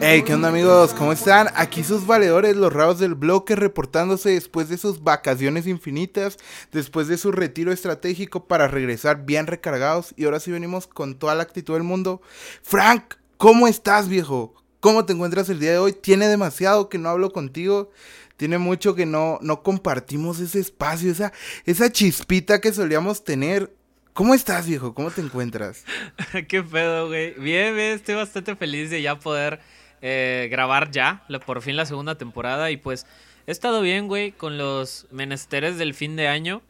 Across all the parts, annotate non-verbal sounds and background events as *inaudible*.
Hey, ¿qué onda amigos? ¿Cómo están? Aquí sus valedores, los raros del bloque, reportándose después de sus vacaciones infinitas, después de su retiro estratégico para regresar bien recargados. Y ahora sí venimos con toda la actitud del mundo. Frank, ¿cómo estás, viejo? ¿Cómo te encuentras el día de hoy? Tiene demasiado que no hablo contigo. Tiene mucho que no, no compartimos ese espacio, esa, esa chispita que solíamos tener. ¿Cómo estás, viejo? ¿Cómo te encuentras? *laughs* Qué pedo, güey. Bien, bien, estoy bastante feliz de ya poder eh, grabar ya, por fin la segunda temporada. Y pues he estado bien, güey, con los menesteres del fin de año.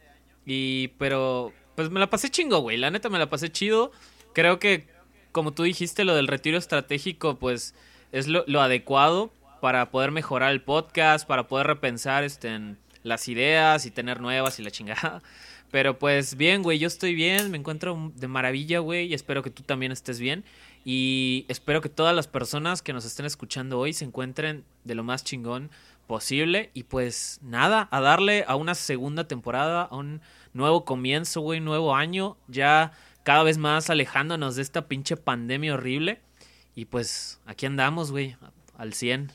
Y, pero, pues me la pasé chingo, güey. La neta me la pasé chido. Creo que, como tú dijiste, lo del retiro estratégico, pues es lo, adecuado para poder mejorar el podcast, para poder repensar este, en las ideas y tener nuevas y la chingada. *laughs* Pero pues bien, güey, yo estoy bien, me encuentro de maravilla, güey, y espero que tú también estés bien. Y espero que todas las personas que nos estén escuchando hoy se encuentren de lo más chingón posible. Y pues nada, a darle a una segunda temporada, a un nuevo comienzo, güey, nuevo año, ya cada vez más alejándonos de esta pinche pandemia horrible. Y pues aquí andamos, güey, al 100.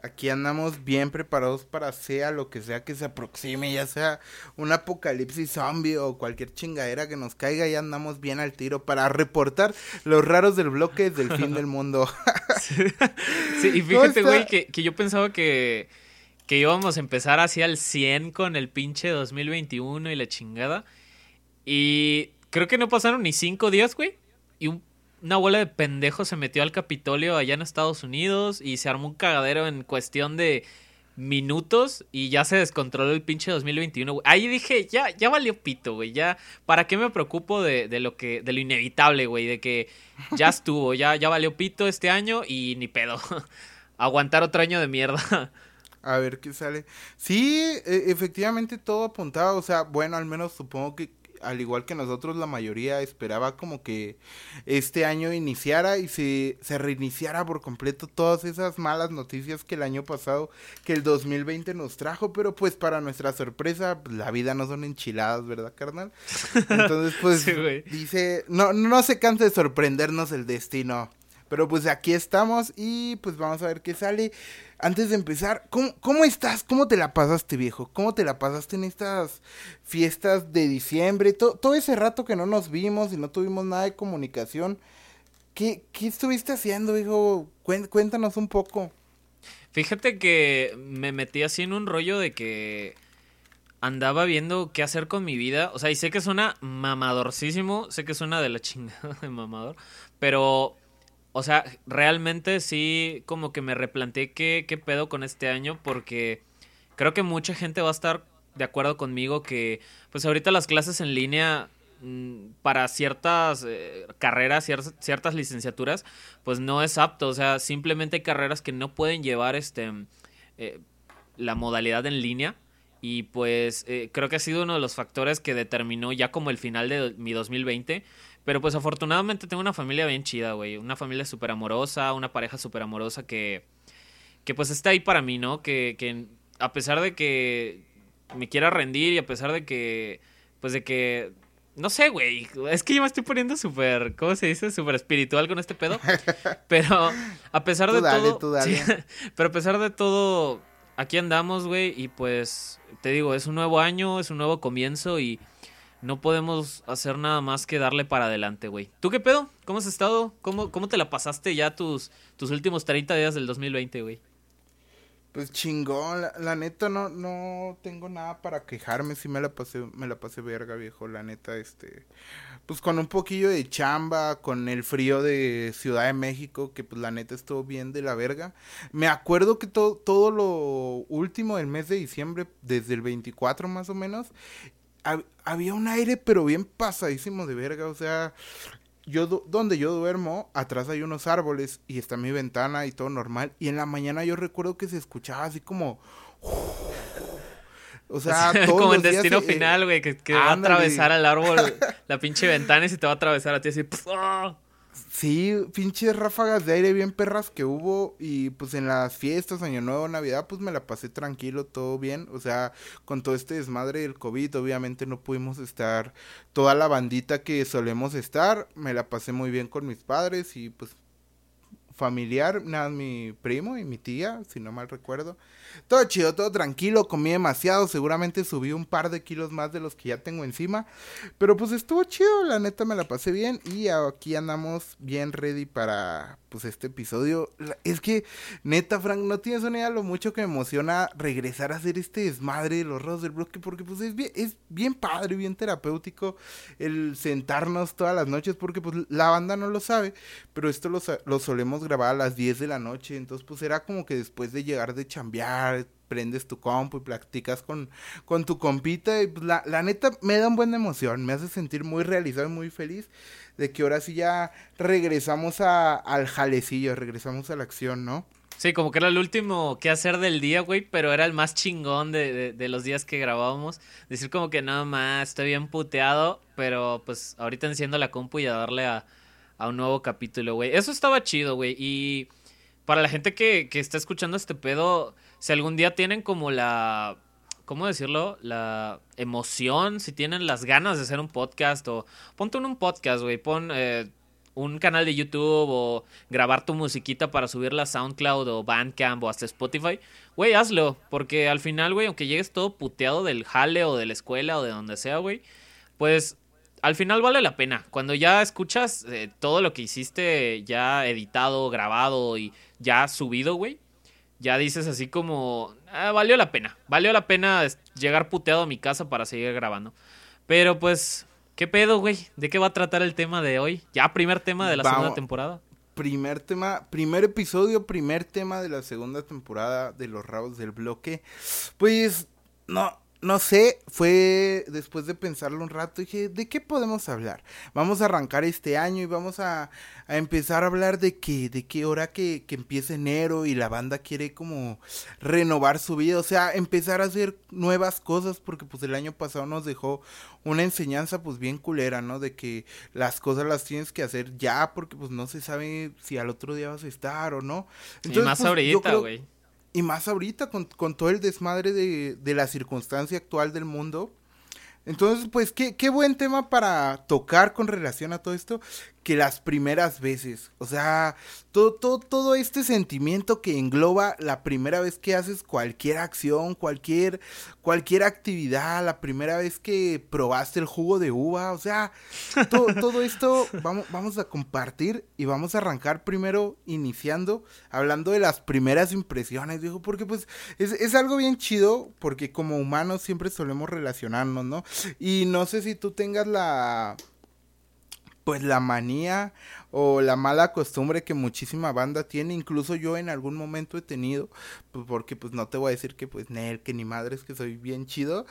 Aquí andamos bien preparados para sea lo que sea que se aproxime, ya sea un apocalipsis zombie o cualquier chingadera que nos caiga, ya andamos bien al tiro para reportar los raros del bloque del fin del mundo. *laughs* *laughs* sí, y fíjate, güey, que, que, yo pensaba que, que íbamos a empezar así al 100 con el pinche 2021 y la chingada. Y creo que no pasaron ni cinco días, güey. Y un una bola de pendejos se metió al Capitolio allá en Estados Unidos y se armó un cagadero en cuestión de minutos y ya se descontroló el pinche 2021, Ahí dije, ya, ya valió pito, güey. Ya, ¿para qué me preocupo de, de, lo que, de lo inevitable, güey? De que ya *laughs* estuvo, ya, ya valió pito este año y ni pedo. *laughs* Aguantar otro año de mierda. *laughs* A ver qué sale. Sí, e, efectivamente todo apuntado. O sea, bueno, al menos supongo que al igual que nosotros, la mayoría esperaba como que este año iniciara y se, se reiniciara por completo todas esas malas noticias que el año pasado, que el 2020 nos trajo, pero pues para nuestra sorpresa, pues, la vida no son enchiladas, ¿verdad, carnal? Entonces, *laughs* pues dice, no, no se cansa de sorprendernos el destino. Pero pues aquí estamos y pues vamos a ver qué sale. Antes de empezar, ¿cómo, ¿cómo, estás? ¿Cómo te la pasaste, viejo? ¿Cómo te la pasaste en estas fiestas de diciembre? Todo, ese rato que no nos vimos y no tuvimos nada de comunicación. ¿Qué, qué estuviste haciendo, viejo? Cuéntanos un poco. Fíjate que me metí así en un rollo de que andaba viendo qué hacer con mi vida. O sea, y sé que suena mamadorcísimo, sé que suena de la *laughs* chingada de mamador, pero o sea, realmente sí como que me replanteé qué, qué pedo con este año porque creo que mucha gente va a estar de acuerdo conmigo que pues ahorita las clases en línea mm, para ciertas eh, carreras, ciertas licenciaturas, pues no es apto. O sea, simplemente hay carreras que no pueden llevar este eh, la modalidad en línea. Y pues eh, creo que ha sido uno de los factores que determinó ya como el final de mi 2020 pero pues afortunadamente tengo una familia bien chida, güey. Una familia súper amorosa, una pareja súper amorosa que, que pues está ahí para mí, ¿no? Que, que a pesar de que me quiera rendir y a pesar de que, pues de que, no sé, güey. Es que yo me estoy poniendo súper, ¿cómo se dice? Súper espiritual con este pedo. *laughs* Pero a pesar de todo... Tú dale. *laughs* pero a pesar de todo, aquí andamos, güey. Y pues, te digo, es un nuevo año, es un nuevo comienzo y no podemos hacer nada más que darle para adelante, güey. ¿Tú qué pedo? ¿Cómo has estado? ¿Cómo, cómo te la pasaste ya tus, tus últimos 30 días del 2020, güey? Pues chingón, la, neta no, no tengo nada para quejarme, sí me la pasé, me la pasé verga, viejo, la neta, este, pues con un poquillo de chamba, con el frío de Ciudad de México, que pues la neta estuvo bien de la verga. Me acuerdo que todo, todo lo último del mes de diciembre, desde el 24 más o menos, había un aire, pero bien pasadísimo de verga. O sea, yo donde yo duermo, atrás hay unos árboles y está mi ventana y todo normal. Y en la mañana yo recuerdo que se escuchaba así como. O sea, *laughs* como en destino eh, final, güey, que, va a atravesar al árbol la pinche ventana y se te va a atravesar a ti así. *laughs* Sí, pinches ráfagas de aire bien perras que hubo y pues en las fiestas, Año Nuevo, Navidad, pues me la pasé tranquilo, todo bien. O sea, con todo este desmadre del COVID, obviamente no pudimos estar toda la bandita que solemos estar. Me la pasé muy bien con mis padres y pues familiar, nada, mi primo y mi tía, si no mal recuerdo. Todo chido, todo tranquilo, comí demasiado, seguramente subí un par de kilos más de los que ya tengo encima, pero pues estuvo chido, la neta me la pasé bien y aquí andamos bien ready para pues este episodio. Es que neta, Frank, no tienes una idea lo mucho que me emociona regresar a hacer este desmadre de los rodos del bloque porque pues es bien, es bien padre, bien terapéutico el sentarnos todas las noches porque pues la banda no lo sabe, pero esto lo, lo solemos grabar a las 10 de la noche, entonces pues era como que después de llegar de chambear prendes tu compu y practicas con, con tu compita y pues, la, la neta me da un buena emoción, me hace sentir muy realizado y muy feliz de que ahora sí ya regresamos a, al jalecillo, regresamos a la acción, ¿no? Sí, como que era el último que hacer del día, güey, pero era el más chingón de, de, los días que grabábamos. Decir como que nada más, estoy bien puteado, pero pues ahorita enciendo la compu y a darle a, a un nuevo capítulo, güey. Eso estaba chido, güey. Y para la gente que, que está escuchando este pedo, si algún día tienen como la, ¿cómo decirlo? La emoción, si tienen las ganas de hacer un podcast o ponte un podcast, güey, pon eh, un canal de YouTube o grabar tu musiquita para subirla a SoundCloud o Bandcamp o hasta Spotify, güey, hazlo, porque al final, güey, aunque llegues todo puteado del jale o de la escuela o de donde sea, güey, pues al final vale la pena. Cuando ya escuchas eh, todo lo que hiciste ya editado, grabado y ya subido, güey, ya dices así como, ah, valió la pena, valió la pena llegar puteado a mi casa para seguir grabando. Pero pues, ¿qué pedo, güey? ¿De qué va a tratar el tema de hoy? Ya primer tema de la segunda temporada. Primer tema, primer episodio, primer tema de la segunda temporada de Los Rabos del Bloque. Pues, no, no sé, fue después de pensarlo un rato, dije, ¿de qué podemos hablar? Vamos a arrancar este año y vamos a, empezar a hablar de que, de qué hora que, que empieza enero y la banda quiere como renovar su vida, o sea, empezar a hacer nuevas cosas, porque pues el año pasado nos dejó una enseñanza pues bien culera, ¿no? De que las cosas las tienes que hacer ya, porque pues no se sabe si al otro día vas a estar o no. Entonces, y más pues, ahorita, güey y más ahorita con, con todo el desmadre de, de, la circunstancia actual del mundo. Entonces, pues, qué, qué buen tema para tocar con relación a todo esto que las primeras veces. O sea, todo, todo, todo este sentimiento que engloba la primera vez que haces cualquier acción, cualquier, cualquier actividad, la primera vez que probaste el jugo de uva. O sea, *laughs* todo, esto vamos, vamos a compartir y vamos a arrancar primero iniciando, hablando de las primeras impresiones, dijo, porque pues es, es algo bien chido, porque como humanos siempre solemos relacionarnos, ¿no? Y no sé si tú tengas la pues la manía o la mala costumbre que muchísima banda tiene, incluso yo en algún momento he tenido, pues porque pues no te voy a decir que pues Nel, que ni madres, que soy bien chido,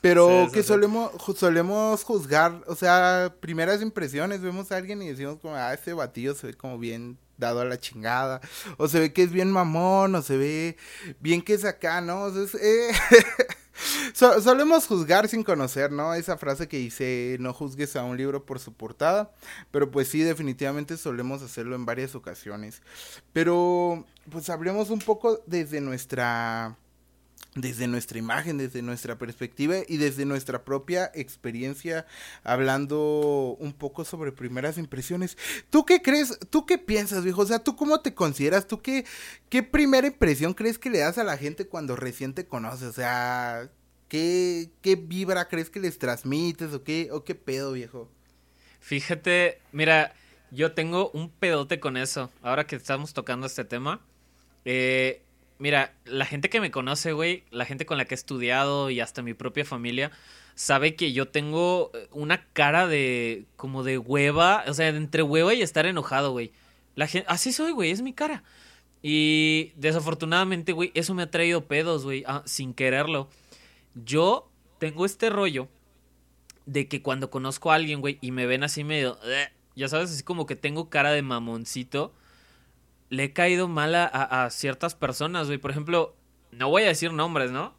pero que solemos solemos juzgar, o sea, primeras impresiones, vemos a alguien y decimos como, ah, ese batillo se ve como bien dado a la chingada, o se ve que es bien mamón, o se ve bien que es acá, ¿no? O sea, eh, *laughs* *laughs* solemos juzgar sin conocer, ¿no? Esa frase que dice, no juzgues a un libro por su portada, pero pues sí, definitivamente solemos hacerlo en varias ocasiones. Pero, pues hablemos un poco desde nuestra desde nuestra imagen, desde nuestra perspectiva y desde nuestra propia experiencia, hablando un poco sobre primeras impresiones. ¿Tú qué crees? ¿Tú qué piensas, viejo? O sea, ¿tú cómo te consideras? ¿Tú qué, qué primera impresión crees que le das a la gente cuando recién te conoces? O sea, ¿qué, qué vibra crees que les transmites o qué, o qué pedo, viejo? Fíjate, mira, yo tengo un pedote con eso, ahora que estamos tocando este tema. Eh, Mira, la gente que me conoce, güey, la gente con la que he estudiado y hasta mi propia familia, sabe que yo tengo eh, una cara de como de hueva, o sea, entre hueva y estar enojado, güey. La gente, así soy, güey, es mi cara. Y desafortunadamente, güey, eso me ha traído pedos, güey, ah, sin quererlo. Yo tengo este rollo de que cuando conozco a alguien, güey, y me ven así medio, ya sabes, así como que tengo cara de mamoncito le he caído mal a, ciertas personas, güey. Por ejemplo, no voy a decir nombres, ¿no?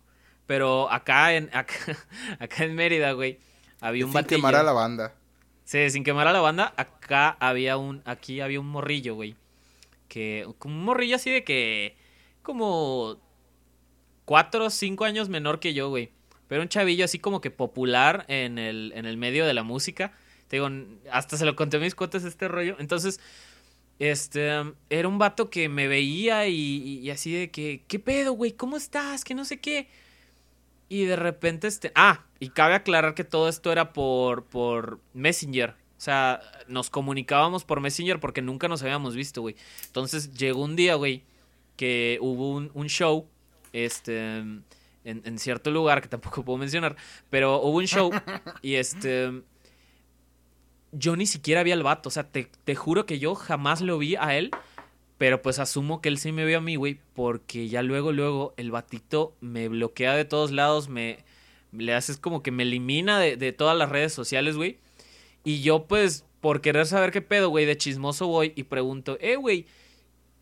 Pero acá en, *laughs* acá, en Mérida, güey, había un batillo. quemar a la banda. Sí, sin quemar a la banda, acá había un, aquí había un morrillo, güey. Que, un morrillo así de que, como cuatro o cinco años menor que yo, güey. Pero un chavillo así como que popular en el, en el medio de la música. Te digo, hasta se lo conté a mis cuotas este rollo. Entonces, este, era un vato que me veía y, y así de que, ¿qué pedo, güey? ¿Cómo estás? Que no sé qué. Y de repente, este. Ah, y cabe aclarar que todo esto era por, por Messenger. O sea, nos comunicábamos por Messenger porque nunca nos habíamos visto, güey. Entonces llegó un día, güey, que hubo un, un show, este, en, en, cierto lugar que tampoco puedo mencionar, pero hubo un show *laughs* y este. Yo ni siquiera vi al vato, o sea, te, te juro que yo jamás lo vi a él pero pues asumo que él sí me vio a mí, güey, porque ya luego, luego el batito me bloquea de todos lados, me le haces como que me elimina de, de todas las redes sociales, güey. Y yo pues, por querer saber qué pedo, güey, de chismoso voy y pregunto, eh, güey,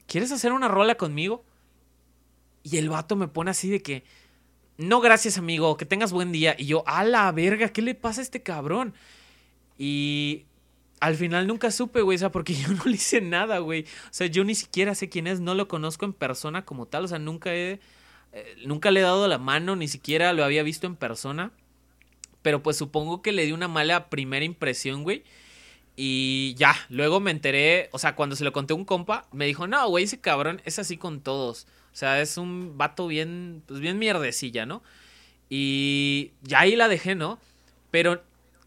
¿quieres hacer una rola conmigo? Y el vato me pone así de que, no gracias amigo, que tengas buen día. Y yo, a la verga, ¿qué le pasa a este cabrón? Y al final nunca supe, güey, o sea, porque *laughs* yo no le hice nada, güey. O sea, yo ni siquiera sé quién es, no lo conozco en persona como tal, o sea, nunca he, eh, nunca le he dado la mano, ni siquiera lo había visto en persona. Pero pues supongo que le di una mala primera impresión, güey. Y ya, luego me enteré, o sea, cuando se lo conté a un compa, me dijo, no, güey, ese cabrón es así con todos. O sea, es un vato bien, pues bien mierdecilla, ¿no? Y ya ahí la dejé, ¿no? Pero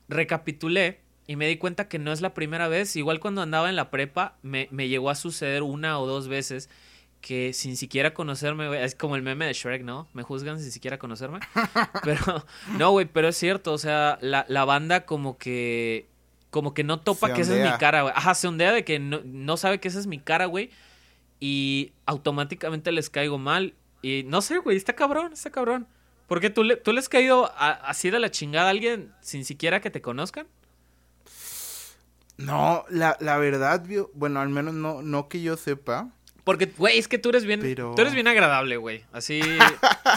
recapitulé y me di cuenta que no es la primera vez. Igual cuando andaba en la prepa, me, me llegó a suceder una o dos veces que sin siquiera conocerme, güey, es como el meme de Shrek, ¿no? Me juzgan sin siquiera conocerme. *laughs* Pero, no, güey, pero es cierto, o sea, la, la banda como que, como que no topa que esa es mi cara, güey. Ajá, se ondea de que no, no sabe que esa es mi cara, güey. Y automáticamente les caigo mal. Y no sé, güey, está cabrón, está cabrón. Porque tú, le, tú les has caído así de la chingada a alguien sin siquiera que te conozcan. No, la, la verdad, bueno, al menos no, no que yo sepa. Porque, güey, es que tú eres bien, tú eres bien agradable, güey. Así,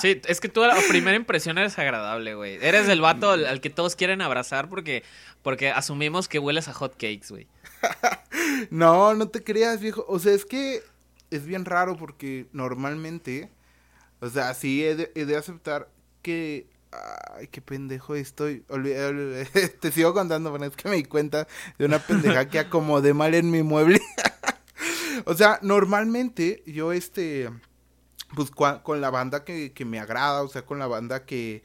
sí, es que tú a la primera impresión eres agradable, güey. Eres el vato al, que todos quieren abrazar porque, porque asumimos que hueles a hot cakes, güey. *laughs* no, no te creas, viejo. O sea, es que es bien raro porque normalmente, o sea, sí he de aceptar que Ay, qué pendejo estoy. *laughs* Te sigo contando, pero es que me di cuenta de una pendeja que acomodé mal en mi mueble. *laughs* o sea, normalmente yo, este, pues con la banda que, que me agrada, o sea, con la banda que,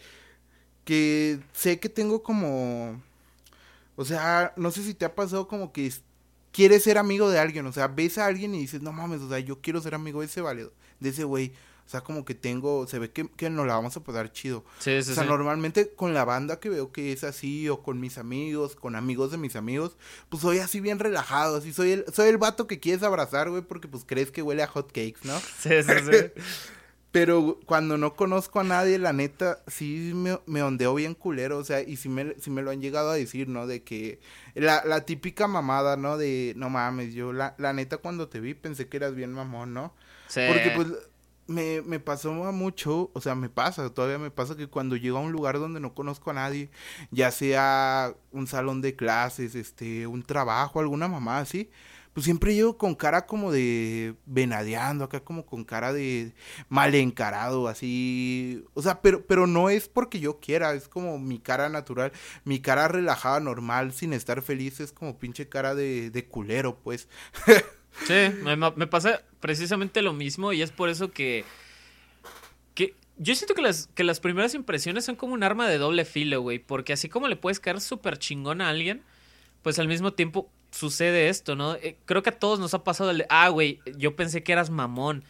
que sé que tengo como, o sea, no sé si te ha pasado como que quieres ser amigo de alguien, o sea, ves a alguien y dices, no mames, o sea, yo quiero ser amigo de ese válido, de ese güey. O sea, como que tengo, se ve que, que nos la vamos a poder chido. Sí, sí, o sea, normalmente con la banda que veo que es así, o con mis amigos, con amigos de mis amigos, pues soy así bien relajado, así soy el, soy el vato que quieres abrazar, güey, porque pues crees que huele a hot cakes, ¿no? *laughs* Sí, sí, sí. *laughs* Pero cuando no conozco a nadie, la neta, sí me, me ondeo bien culero, o sea, y sí me, sí me lo han llegado a decir, ¿no? De que la, la típica mamada, ¿no? De, no mames, yo la, la neta cuando te vi pensé que eras bien mamón, ¿no? Sí. Porque pues me, me pasó mucho, o sea, me pasa, todavía me pasa que cuando llego a un lugar donde no conozco a nadie, ya sea un salón de clases, este, un trabajo, alguna mamá así, pues siempre llego con cara como de venadeando, acá como con cara de mal encarado, así, o sea, pero, pero no es porque yo quiera, es como mi cara natural, mi cara relajada, normal, sin estar feliz, es como pinche cara de, de culero, pues. *laughs* Sí, me, pasa precisamente lo mismo y es por eso que, que yo siento que las, que las primeras impresiones son como un arma de doble filo, güey, porque así como le puedes caer súper chingón a alguien, pues al mismo tiempo sucede esto, ¿no? Eh, creo que a todos nos ha pasado el ah, güey, yo pensé que eras mamón.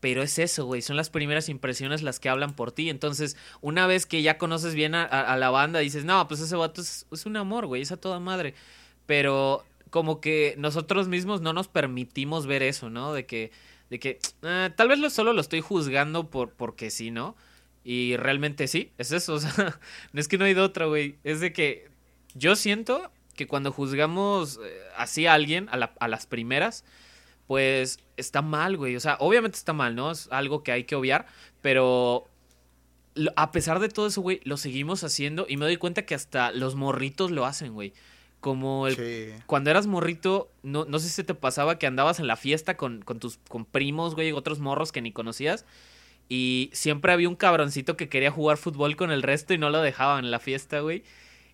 Pero es eso, güey. Son las primeras impresiones las que hablan por ti. Entonces, una vez que ya conoces bien a, la banda, dices, no, pues ese vato es, es un amor, güey. Es a toda madre. Pero como que nosotros mismos no nos permitimos ver eso, ¿no? De que, de que ah, tal vez lo, solo lo estoy juzgando por, porque sí, ¿no? Y realmente sí, es eso, *laughs* o sea, no es que no hay de otra, güey. Es de que yo siento que cuando juzgamos eh, así a alguien, a las primeras, pues está mal, güey. O sea, obviamente está mal, ¿no? Es algo que hay que obviar, pero a pesar de todo eso, güey, lo seguimos haciendo y me doy cuenta que hasta los morritos lo hacen, güey Como el, cuando eras morrito, no, no sé si te pasaba que andabas en la fiesta con, con tus con primos, güey, otros morros que ni conocías. Y siempre había un cabroncito que quería jugar fútbol con el resto y no lo dejaban en la fiesta, güey.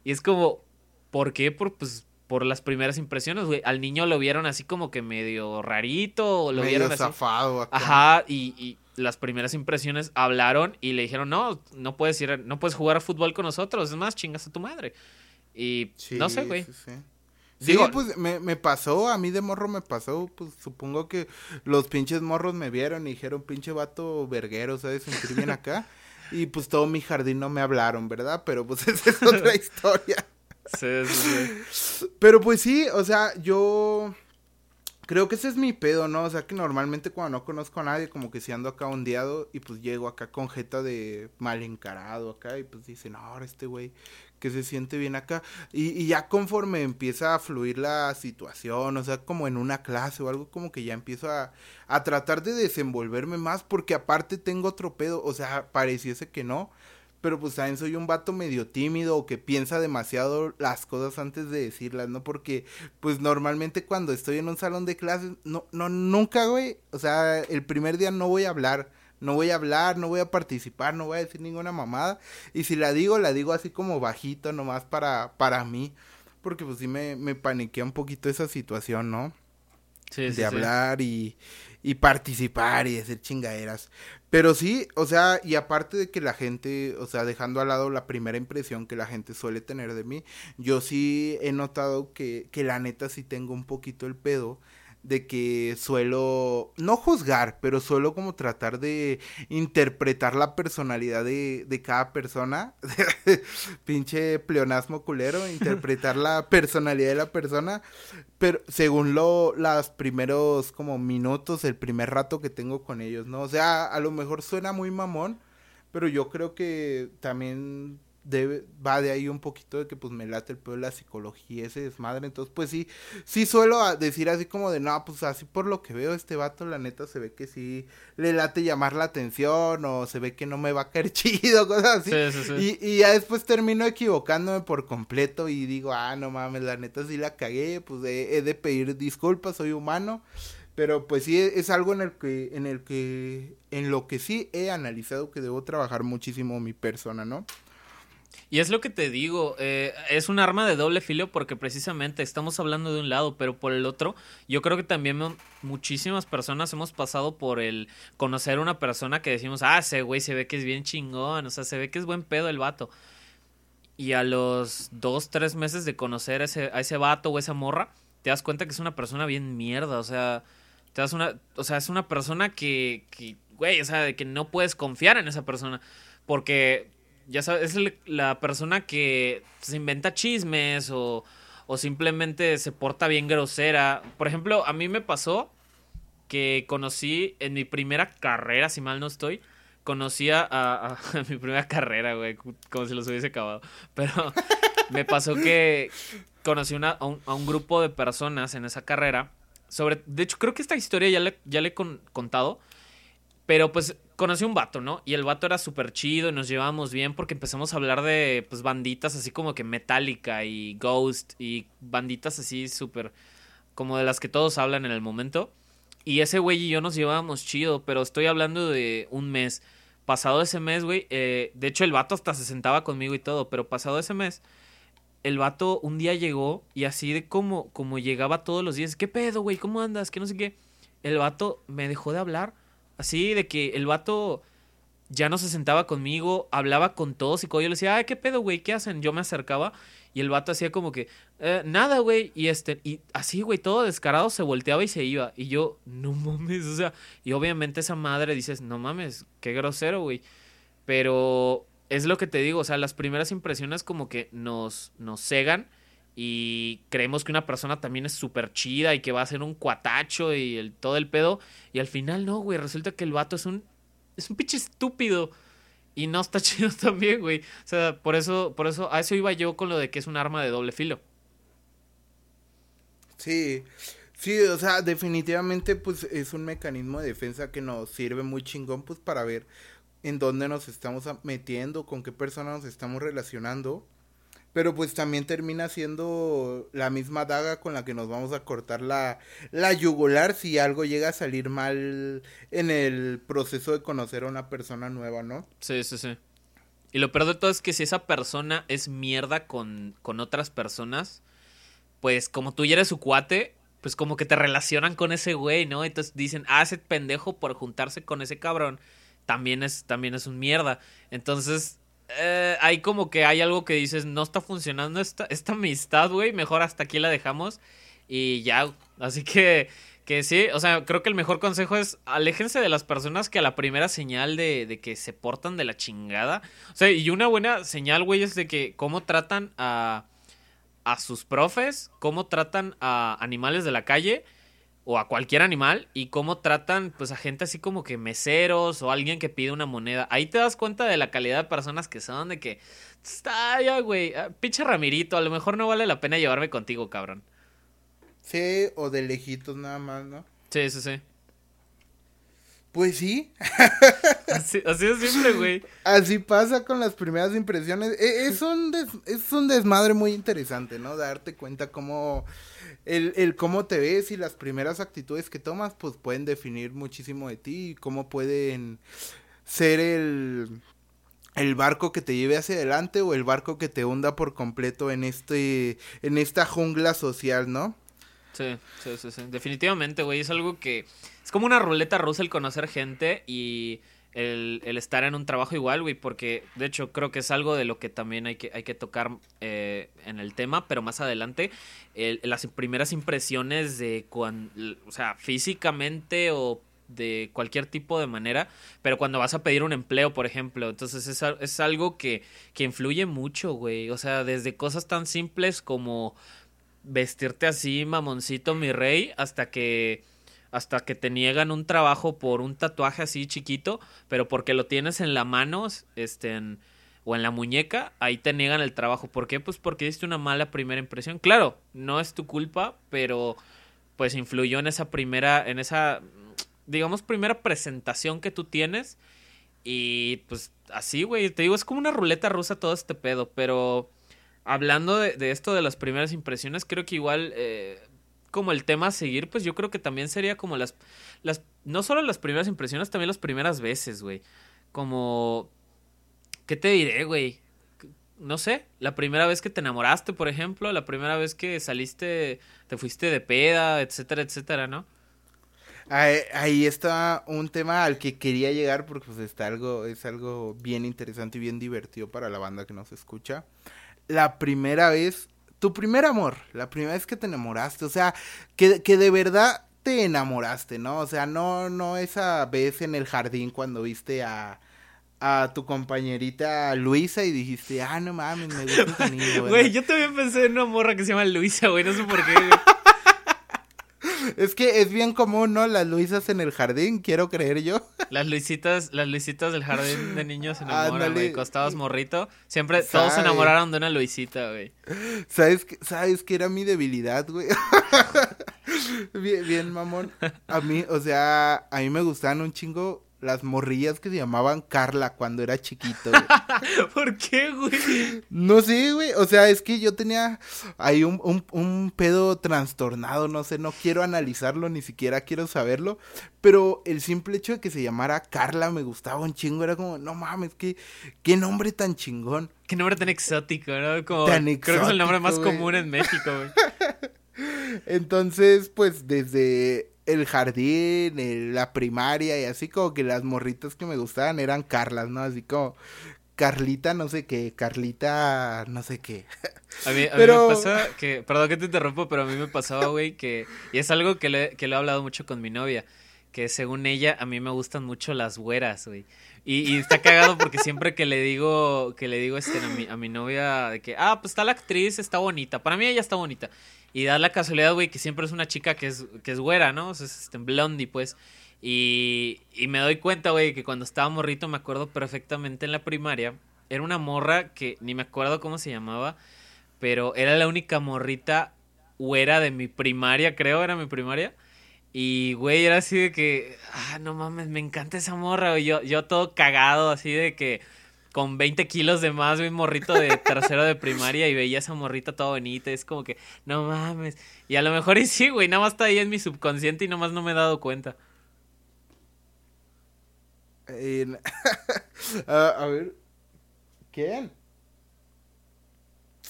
Y es como, ¿por qué? Por, pues, por las primeras impresiones, güey. Al niño lo vieron así como que medio rarito, o lo medio vieron zafado Acá. Ajá, y, y, las primeras impresiones hablaron y le dijeron, no, no puedes ir, no puedes jugar a fútbol con nosotros, es más, chingas a tu madre. Y no sé, güey. Sí, pues me, me, pasó, a mí de morro me pasó, pues supongo que los pinches morros me vieron y dijeron, pinche vato verguero, ¿sabes? Sentir bien acá. *laughs* y pues todo mi jardín no me hablaron, ¿verdad? Pero pues *laughs* esa es otra *laughs* historia. sí, sí. Pero pues sí, o sea, yo Creo que ese es mi pedo, ¿no? O sea, que normalmente cuando no conozco a nadie, como que si ando acá ondeado y pues llego acá con jeta de mal encarado acá y pues dicen, ahora este güey que se siente bien acá. Y, y, ya conforme empieza a fluir la situación, o sea, como en una clase o algo, como que ya empiezo a, a tratar de desenvolverme más porque aparte tengo otro pedo, o sea, pareciese que no, pero pues también soy un vato medio tímido o que piensa demasiado las cosas antes de decirlas, ¿no? Porque pues normalmente cuando estoy en un salón de clases, no, no, nunca, güey, o sea, el primer día no voy a hablar, no voy a hablar, no voy a participar, no voy a decir ninguna mamada, y si la digo, la digo así como bajito, nomás para, para mí, porque pues sí me, me paniquea un poquito esa situación, ¿no? Sí, de hablar y, y participar y decir chingaderas. Pero sí, o sea, y aparte de que la gente, o sea, dejando al lado la primera impresión que la gente suele tener de mí, yo sí he notado que, que la neta sí tengo un poquito el pedo de que suelo, no juzgar, pero suelo como tratar de interpretar la personalidad de, de cada persona, *laughs* pinche pleonasmo culero, interpretar la *laughs* personalidad de la persona, pero según lo, los primeros como minutos, el primer rato que tengo con ellos, ¿no? O sea, a lo mejor suena muy mamón, pero yo creo que también debe, va de ahí un poquito de que pues me late el pedo de la psicología, ese desmadre. Entonces, pues sí, sí suelo decir así como de, no, pues así por lo que veo, este vato, la neta, se ve que sí le late llamar la atención o se ve que no me va a caer *laughs* chido, cosas así. Y, y ya después termino equivocándome por completo y digo, ah, no mames, la neta sí la cagué, pues he, de pedir disculpas, soy humano. Pero pues sí es algo en el que, en el que, en lo que sí he analizado que debo trabajar muchísimo mi persona, ¿no? Y es lo que te digo, eh, es un arma de doble filo porque precisamente estamos hablando de un lado, pero por el otro, yo creo que también muchísimas personas hemos pasado por el conocer a una persona que decimos, ah, ese güey se ve que es bien chingón, o sea, se ve que es buen pedo el vato. Y a los dos, tres meses de conocer a ese, a ese vato o esa morra, te das cuenta que es una persona bien mierda, o sea, te das una, o sea, es una persona que, que güey, o sea, de que no puedes confiar en esa persona. Porque ya sabes, es la persona que se inventa chismes o, o simplemente se porta bien grosera. Por ejemplo, a mí me pasó que conocí en mi primera carrera, si mal no estoy, conocí a, a, *laughs* mi primera carrera, güey, como si los hubiese acabado. Pero *laughs* me pasó que conocí una, a, un, grupo de personas en esa carrera. Sobre, de hecho, creo que esta historia ya le, ya le he contado. Pero pues conocí un vato, ¿no? Y el vato era súper chido y nos llevábamos bien porque empezamos a hablar de pues banditas así como que Metallica y Ghost y banditas así súper como de las que todos hablan en el momento. Y ese güey y yo nos llevábamos chido, pero estoy hablando de un mes. Pasado ese mes, güey, eh, de hecho el vato hasta se sentaba conmigo y todo, pero pasado ese mes, el vato un día llegó y así de como, como llegaba todos los días, ¿qué pedo, güey? ¿Cómo andas? ¿Qué no sé qué? El vato me dejó de hablar Así de que el vato ya no se sentaba conmigo, hablaba con todos y cuando yo le decía, ay, ¿qué pedo, güey? ¿Qué hacen? Yo me acercaba y el vato hacía como que, eh, nada, güey. Y este, y así, güey, todo descarado se volteaba y se iba. Y yo, no mames, o sea, y obviamente esa madre dices, no mames, qué grosero, güey. Pero es lo que te digo, o sea, las primeras impresiones como que nos, nos cegan y creemos que una persona también es súper chida y que va a ser un cuatacho y el, todo el pedo. Y al final no, güey, resulta que el vato es un, es un pinche estúpido. Y no está *laughs* chido también, güey. O sea, por eso, por eso, a eso iba yo con lo de que es un arma de doble filo. Sí, sí, o sea, definitivamente pues es un mecanismo de defensa que nos sirve muy chingón pues para ver en dónde nos estamos metiendo, con qué persona nos estamos relacionando Pero pues también termina siendo la misma daga con la que nos vamos a cortar la, la yugular si algo llega a salir mal en el proceso de conocer a una persona nueva, ¿no? Sí, sí, sí. Y lo peor de todo es que si esa persona es mierda con, con otras personas, pues como tú ya eres su cuate, pues como que te relacionan con ese güey, ¿no? Entonces dicen, ah, ese pendejo por juntarse con ese cabrón, también es, también es un mierda. Entonces, eh, hay como que hay algo que dices, no está funcionando esta, amistad, güey, mejor hasta aquí la dejamos y ya. Así que, que sí, o sea, creo que el mejor consejo es aléjense de las personas que a la primera señal de, de que se portan de la chingada. O sea, y una buena señal, güey, es de que cómo tratan a, a sus profes, cómo tratan a animales de la calle o a cualquier animal y cómo tratan pues a gente así como que meseros o alguien que pide una moneda. Ahí te das cuenta de la calidad de personas que son, de que está ya, güey, ah, pinche Ramirito, a lo mejor no vale la pena llevarme contigo, cabrón. Sí, o de lejitos nada más, ¿no? Sí, sí, sí. Pues sí. *laughs* así, así es simple, güey. Así pasa con las primeras impresiones. E, es, un es un desmadre muy interesante, ¿no? Darte cuenta cómo el, el cómo te ves y las primeras actitudes que tomas, pues pueden definir muchísimo de ti y cómo pueden ser el, el barco que te lleve hacia adelante o el barco que te hunda por completo en este, en esta jungla social, ¿no? Sí, sí, sí, sí. Definitivamente, güey. Es algo que. Es como una ruleta rusa el conocer gente y el, estar en un trabajo igual, güey. Porque, de hecho, creo que es algo de lo que también hay que, hay que tocar eh, en el tema, pero más adelante. las primeras impresiones de cuando. O sea, físicamente o de cualquier tipo de manera, pero cuando vas a pedir un empleo, por ejemplo, entonces es, es algo que, que influye mucho, güey, o sea, desde cosas tan simples como vestirte así, mamoncito, mi rey, hasta que hasta que te niegan un trabajo por un tatuaje así chiquito, pero porque lo tienes en la mano, este, o en la muñeca, ahí te niegan el trabajo. ¿Por qué? Pues porque diste una mala primera impresión. Claro, no es tu culpa, pero pues influyó en esa primera, en esa, digamos, primera presentación que tú tienes. Y pues así, güey, te digo, es como una ruleta rusa todo este pedo, pero hablando de, esto de las primeras impresiones, creo que igual eh, como el tema a seguir, pues yo creo que también sería como las, las, no solo las primeras impresiones, también las primeras veces, güey. Como, ¿qué te diré, güey? No sé, la primera vez que te enamoraste, por ejemplo, la primera vez que saliste, te fuiste de peda, etcétera, etcétera, ¿no? Ahí, ahí, está un tema al que quería llegar porque pues está algo, es algo bien interesante y bien divertido para la banda que nos escucha la primera vez, tu primer amor, la primera vez que te enamoraste, o sea, que, que de verdad te enamoraste, ¿no? O sea, no, no esa vez en el jardín cuando viste a, a tu compañerita Luisa y dijiste, ah, no mames, me gusta esa *laughs* niña, Güey, yo también pensé en una morra que se llama Luisa, güey, no sé por qué, *laughs* Es que es bien común, ¿no? Las Luisas en el jardín, quiero creer yo. Las Luisitas, las Luisitas del jardín de niños se enamoran, güey. Costabas morrito. Siempre todos se enamoraron de una Luisita, güey. ¿Sabes qué, ¿Sabes qué era mi debilidad, güey? *laughs* bien, bien, mamón. A mí, o sea, a mí me gustaban un chingo las morrillas que se llamaban Carla cuando era chiquito. *laughs* ¿Por qué, güey? No sé, güey. O sea, es que yo tenía ahí un, un, un, pedo trastornado, no sé, no quiero analizarlo, ni siquiera quiero saberlo. Pero el simple hecho de que se llamara Carla me gustaba un chingo. Era como, no mames, qué, qué nombre tan chingón. Qué nombre tan exótico, ¿no? Como, tan exótico, creo que es el nombre más común en México, güey. *laughs* Entonces, pues desde el jardín, la primaria y así como que las morritas que me gustaban eran Carlas, ¿no? Así como Carlita no sé qué, Carlita no sé qué. *laughs* A mí, a mí me pasa que, perdón que te interrumpo, pero a mí me pasaba, güey, que, y es algo que le, que le he hablado mucho con mi novia, que según ella, a mí me gustan mucho las güeras, güey. Y, está cagado porque siempre que le digo, que le digo este, a, mi, a mi novia de que, ah, pues está la actriz, está bonita. Para mí ella está bonita. Y da la casualidad, güey, que siempre es una chica que es, que es güera, ¿no? O sea, es este, blondie, pues. Y, y me doy cuenta, güey, que cuando estaba morrito, me acuerdo perfectamente en la primaria, era una morra que ni me acuerdo cómo se llamaba, pero era la única morrita güera de mi primaria, creo, era mi primaria. Y, güey, era así de que, ah, no mames, me encanta esa morra, güey. Yo, yo todo cagado, así de que, con 20 kilos de más, un morrito de *laughs* tercero de primaria y veía esa morrita toda bonita. Es como que, no mames. Y a lo mejor y sí, güey, nada más está ahí en mi subconsciente y nada más no me he dado cuenta. *laughs* a, ver. ¿Quién?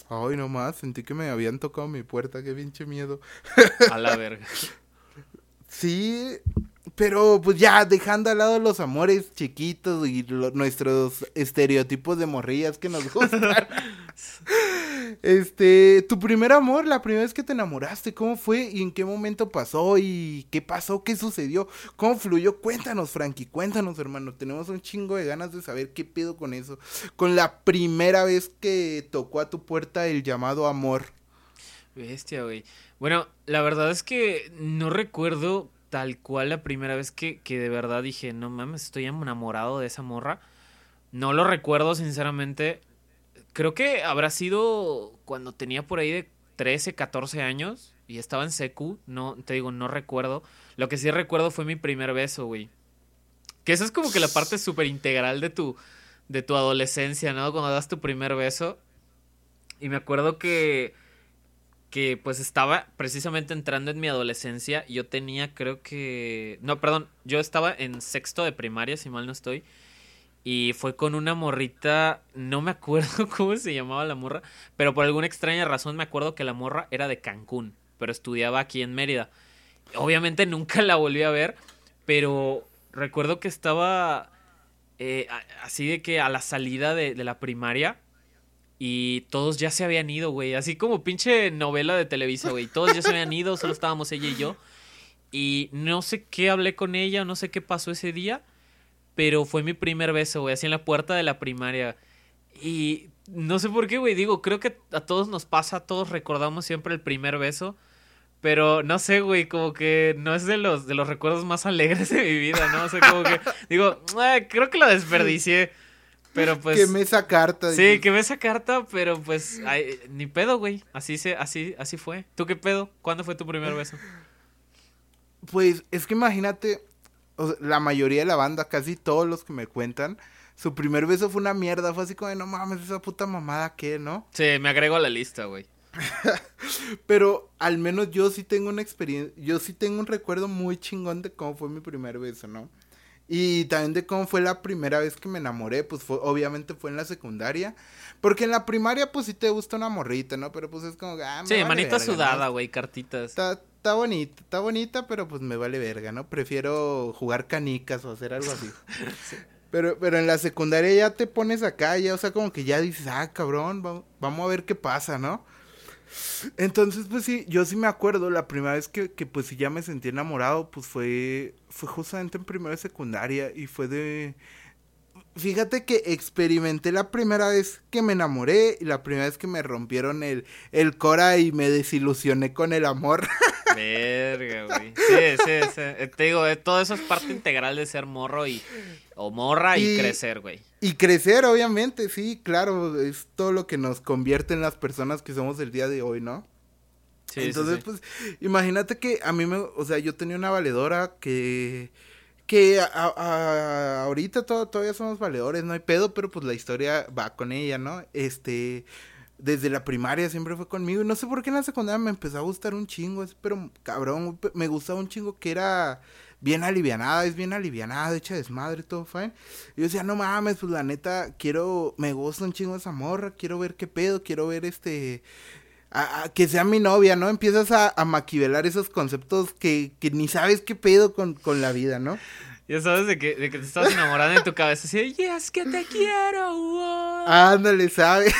Ay, no más, sentí que me habían tocado mi puerta, qué pinche miedo. a la verga. *laughs* Sí, pero pues ya, dejando al lado los amores chiquitos y nuestros estereotipos de morrillas que nos gustan. *laughs* este, tu primer amor, la primera vez que te enamoraste, ¿cómo fue y en qué momento pasó y qué pasó, qué sucedió, cómo fluyó? Cuéntanos, Frankie, cuéntanos, hermano. Tenemos un chingo de ganas de saber qué pedo con eso. Con la primera vez que tocó a tu puerta el llamado amor. Bestia, güey. Bueno, la verdad es que no recuerdo tal cual la primera vez que, que de verdad dije, no mames, estoy enamorado de esa morra. No lo recuerdo, sinceramente. Creo que habrá sido cuando tenía por ahí de 13, 14 años y estaba en secu. No, te digo, no recuerdo. Lo que sí recuerdo fue mi primer beso, güey. Que eso es como que la parte súper integral de tu, de tu adolescencia, ¿no? Cuando das tu primer beso. Y me acuerdo que que pues estaba precisamente entrando en mi adolescencia. Yo tenía, creo que... No, perdón, yo estaba en sexto de primaria, si mal no estoy. Y fue con una morrita, no me acuerdo *laughs* cómo se llamaba la morra, pero por alguna extraña razón me acuerdo que la morra era de Cancún, pero estudiaba aquí en Mérida. Obviamente nunca la volví a ver, pero recuerdo que estaba eh, así de que a la salida de, de la primaria y todos ya se habían ido, güey. Así como pinche novela de Televisa, güey. Todos ya se habían ido, solo estábamos ella y yo. Y no sé qué hablé con ella, no sé qué pasó ese día. Pero fue mi primer beso, güey. Así en la puerta de la primaria. Y no sé por qué, güey. Digo, creo que a todos nos pasa, todos recordamos siempre el primer beso. Pero no sé, güey, como que no es de los, de los recuerdos más alegres de mi vida, ¿no? O sea, como que digo, creo que lo desperdicié. Pero *laughs* pues. Quemé esa carta. Sí, quemé esa carta, pero pues. ni pedo, güey. Así, se, así, así fue. ¿Tú qué pedo? ¿Cuándo fue tu primer beso? *laughs* Pues es que imagínate. la mayoría de la banda, casi todos los que me cuentan. Su primer beso fue una mierda. Fue así como de no mames, esa puta mamada que, ¿no? Sí, me agrego a la lista, güey. *laughs* Pero al menos yo sí tengo una experiencia. Yo sí tengo un recuerdo muy chingón de cómo fue mi primer beso, ¿no? Y también de cómo fue la primera vez que me enamoré, pues fue, obviamente fue en la secundaria. Porque en la primaria, pues sí te gusta una morrita, ¿no? Pero pues es como, ah, Sí, manita sudada, güey, cartitas. Está, está bonita, está bonita, pero pues me vale verga, ¿no? Prefiero jugar canicas o hacer algo así. *laughs* Pero, pero en la secundaria ya te pones acá, ya, o sea, como que ya dices, ah, cabrón, vamos a ver qué pasa, ¿no? Entonces, pues sí, yo sí me acuerdo, la primera vez que, que pues ya me sentí enamorado, pues fue, fue justamente en primera de secundaria y fue de... Fíjate que experimenté la primera vez que me enamoré y la primera vez que me rompieron el, el cora y me desilusioné con el amor. *laughs* Verga, güey. Sí, sí, sí. Eh, te digo, eh, todo eso es parte integral de ser morro y, o morra y crecer, güey. Y crecer, obviamente, sí, claro, es todo lo que nos convierte en las personas que somos el día de hoy, ¿no? Sí, Entonces, pues, imagínate que a mí me, o sea, yo tenía una valedora que, que ahorita todavía somos valedores, no hay pedo, pero pues la historia va con ella, ¿no? Este, desde la primaria siempre fue conmigo y no sé por qué en la secundaria me empezó a gustar un chingo, pero cabrón, me gustaba un chingo que era bien alivianada, es bien alivianada, hecha desmadre, todo fine. Yo decía, no mames, pues la neta, quiero, me gusta un chingo esa morra, quiero ver qué pedo, quiero ver este, a, que sea mi novia, ¿no? Empiezas a, a maquivelar esos conceptos que, que, ni sabes qué pedo con, con la vida, ¿no? Ya sabes de que, de que te estás enamorando en tu cabeza, así, es que te quiero, Ándale, ¿sabes?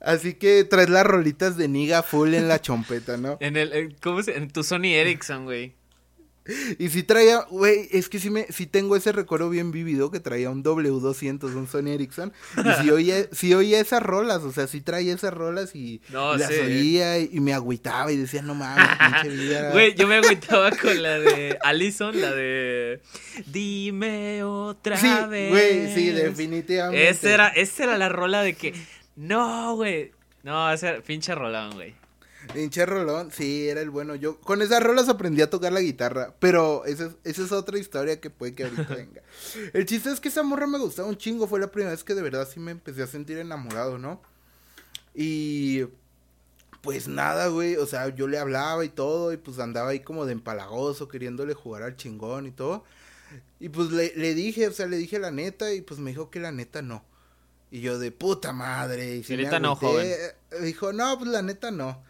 Así que traes las rolitas de Niga full en la chompeta, ¿no? en el, ¿cómo se? En tu Sony Ericsson, güey. Y si traía, güey, es que sí, me, sí tengo ese recuerdo bien vivido que traía un W200, un Sony Ericsson. Y si oía, *laughs* si oía esas rolas, o sea, sí traía esas rolas y las oía y, me agüitaba y decía, no mames, pinche vida. *laughs* Güey, yo me agüitaba con la de Allison, la de Dime otra sí, vez. Güey, sí, definitivamente. Esa era, esa era la rola de que no, güey. No, ese pinche rolón, güey. Pinche rolón, sí, era el bueno. Yo con esas rolas aprendí a tocar la guitarra, pero esa es, esa es otra historia que puede que ahorita *laughs* venga. El chiste es que esa morra me gustaba un chingo, fue la primera vez que de verdad sí me empecé a sentir enamorado, ¿no? Y pues nada, güey, o sea, yo le hablaba y todo, y pues andaba ahí como de empalagoso, queriéndole jugar al chingón y todo. Y pues le, le dije, o sea, le dije la neta, y pues me dijo que la neta no. Y yo de puta madre. Y si neta no, joven. Dijo, no, pues la neta no.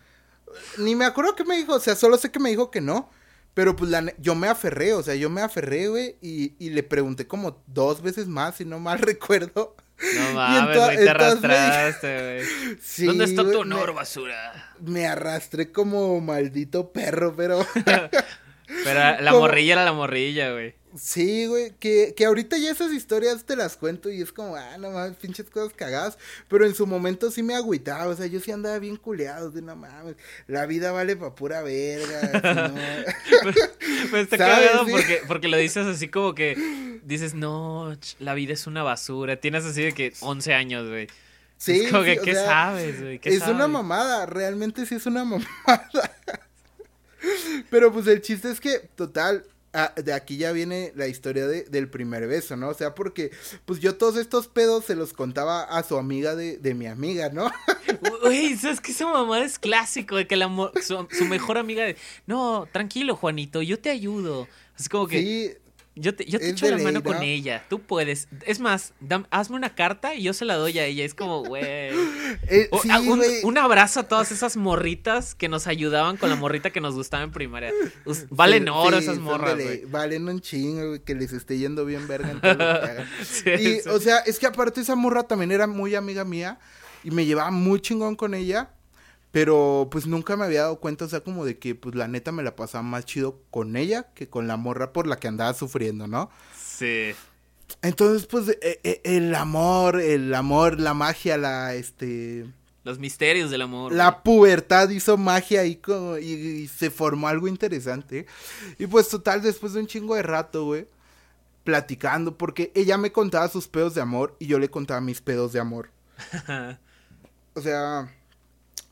Ni me acuerdo que me dijo, o sea, solo sé que me dijo que no. Pero pues la yo me aferré, o sea, yo me aferré, güey, y, y le pregunté como dos veces más, si no mal *laughs* recuerdo. No mames, güey, te arrastraste, güey. Sí, ¿Dónde está tu honor, basura? Me arrastré como maldito perro, pero. *laughs* pero la morrilla era la morrilla, güey. Sí, güey, que, que ahorita ya esas historias te las cuento y es como, ah, no mames, pinches cosas cagadas. Pero en su momento sí me agüitaba, o sea, yo sí andaba bien culeado, de no mames, la vida vale pa' pura verga. pues *laughs* está cagado porque, porque lo dices así como que dices, no, la vida es una basura. Tienes así de que 11 años, güey. Sí, es como que, ¿qué sabes, güey? Es una mamada, realmente sí es una *laughs* mamada. Pero pues el chiste es que, total, Ah, de aquí ya viene la historia de, del primer beso, ¿no? O sea, porque pues yo todos estos pedos se los contaba a su amiga de, de mi amiga, ¿no? *laughs* Uy, ¿sabes que esa mamá es clásico? De que la, su, su, mejor amiga de, no, tranquilo, Juanito, yo te ayudo. Es como que... Sí, yo te, yo te echo la mano con ella. Tú puedes. Es más, hazme una carta y yo se la doy a ella. Es como, güey. *laughs* Eh, ah, un, abrazo a todas esas morritas que nos ayudaban con la morrita que nos gustaba en primaria. Valen oro esas morras, güey. Valen un chingo, güey, que les esté yendo bien verga en todo lo que hagan. *laughs* y, o sea, es que aparte esa morra también era muy amiga mía y me llevaba muy chingón con ella. Pero pues nunca me había dado cuenta, o sea, como de que pues la neta me la pasaba más chido con ella que con la morra por la que andaba sufriendo, ¿no? Sí. Entonces, pues e, e, el amor, el amor, la magia, la este los misterios del amor. La pubertad hizo magia y, y, se formó algo interesante. Y pues total, después de un chingo de rato, güey, platicando, porque ella me contaba sus pedos de amor y yo le contaba mis pedos de amor. *laughs* o sea,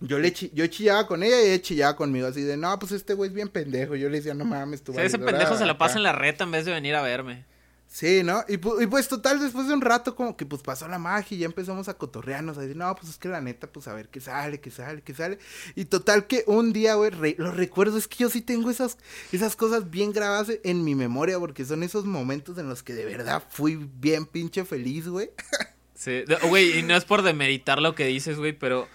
yo le yo chillaba con ella y ella chillaba conmigo así de, no, pues este güey es bien pendejo. Yo le decía, no mames, tú. Sí, ese pendejo se la pasa en la reta en vez de venir a verme. Sí, ¿no? Y, pues total, después de un rato como que pues pasó la magia y ya empezamos a cotorrearnos, a decir, no, pues es que la neta, pues a ver qué sale, qué sale, qué sale. Y total que un día, güey, lo recuerdo, es que yo sí tengo esas, esas cosas bien grabadas en mi memoria, porque son esos momentos en los que de verdad fui bien pinche feliz, güey. Sí, güey, y no es por demeritar lo que dices, güey, pero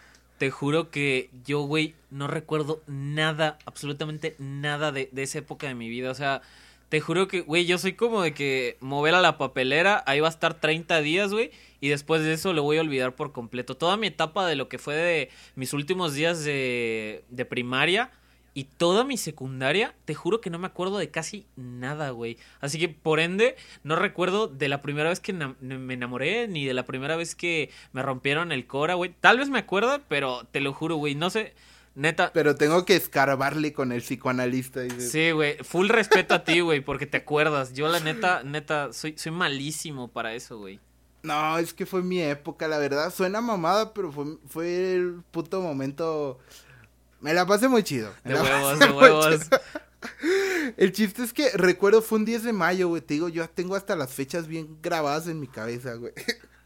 te juro que yo, güey, no recuerdo nada, absolutamente nada de, esa época de mi vida. O sea, te juro que, güey, yo soy como de que mover a la papelera, ahí va a estar 30 días, güey, y después de eso lo voy a olvidar por completo. Toda mi etapa de lo que fue de mis últimos días de, de primaria y toda mi secundaria, te juro que no me acuerdo de casi nada, güey. Así que por ende, no recuerdo de la primera vez que me enamoré, ni de la primera vez que me rompieron el cora, güey. Tal vez me acuerdo, pero te lo juro, güey. No sé, neta. Pero tengo que escarbarle con el psicoanalista. Y... Sí, güey. Full respeto a ti, güey, porque te acuerdas. Yo, la neta, neta, soy, soy malísimo para eso, güey. No, es que fue mi época, la verdad. Suena mamada, pero fue, fue el puto momento me la pasé muy chido. De huevos, de huevos. *laughs* El chiste es que recuerdo fue un 10 de mayo, güey. Te digo, yo tengo hasta las fechas bien grabadas en mi cabeza, güey.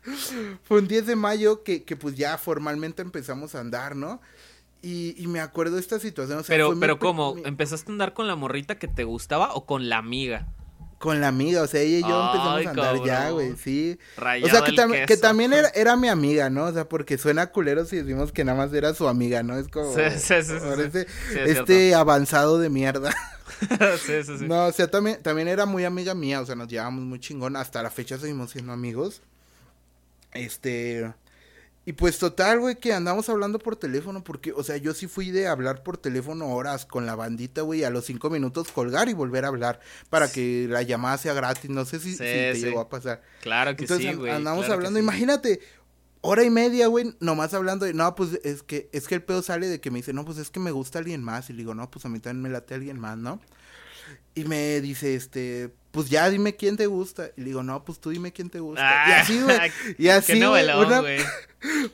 *laughs* fue un 10 de mayo que, que pues ya formalmente empezamos a andar, ¿no? Y, y me acuerdo de esta situación. pero, pero ¿cómo? ¿Empezaste a andar con la morrita que te gustaba o con la amiga? Con la amiga, o sea, ella y yo empezamos a andar ya, güey, sí. o sea, que, que también era, *laughs* era, mi amiga, ¿no? O sea, porque suena culero si decimos que nada más era su amiga, ¿no? Es como... Sí, sí, sí, este, este avanzado de mierda. *laughs* sí, sí, sí. No, o sea, también, también era muy amiga mía, o sea, nos llevábamos muy chingón. Hasta la fecha seguimos siendo amigos. Este... Y pues total, güey, que andamos hablando por teléfono, porque, o sea, yo sí fui de hablar por teléfono horas con la bandita, güey, a los cinco minutos colgar y volver a hablar para que la llamada sea gratis. No sé si, te llegó a pasar. Claro que sí, güey. Andamos hablando, imagínate, hora y media, güey, nomás hablando de, no, pues es que, es que el pedo sale de que me dice, no, pues es que me gusta alguien más. Y le digo, no, pues a mí también me late alguien más, ¿no? Y me dice, este, pues ya dime quién te gusta. Y le digo, no, pues tú dime quién te gusta. y así, güey. *laughs* Y así, Qué güey, novelón, una,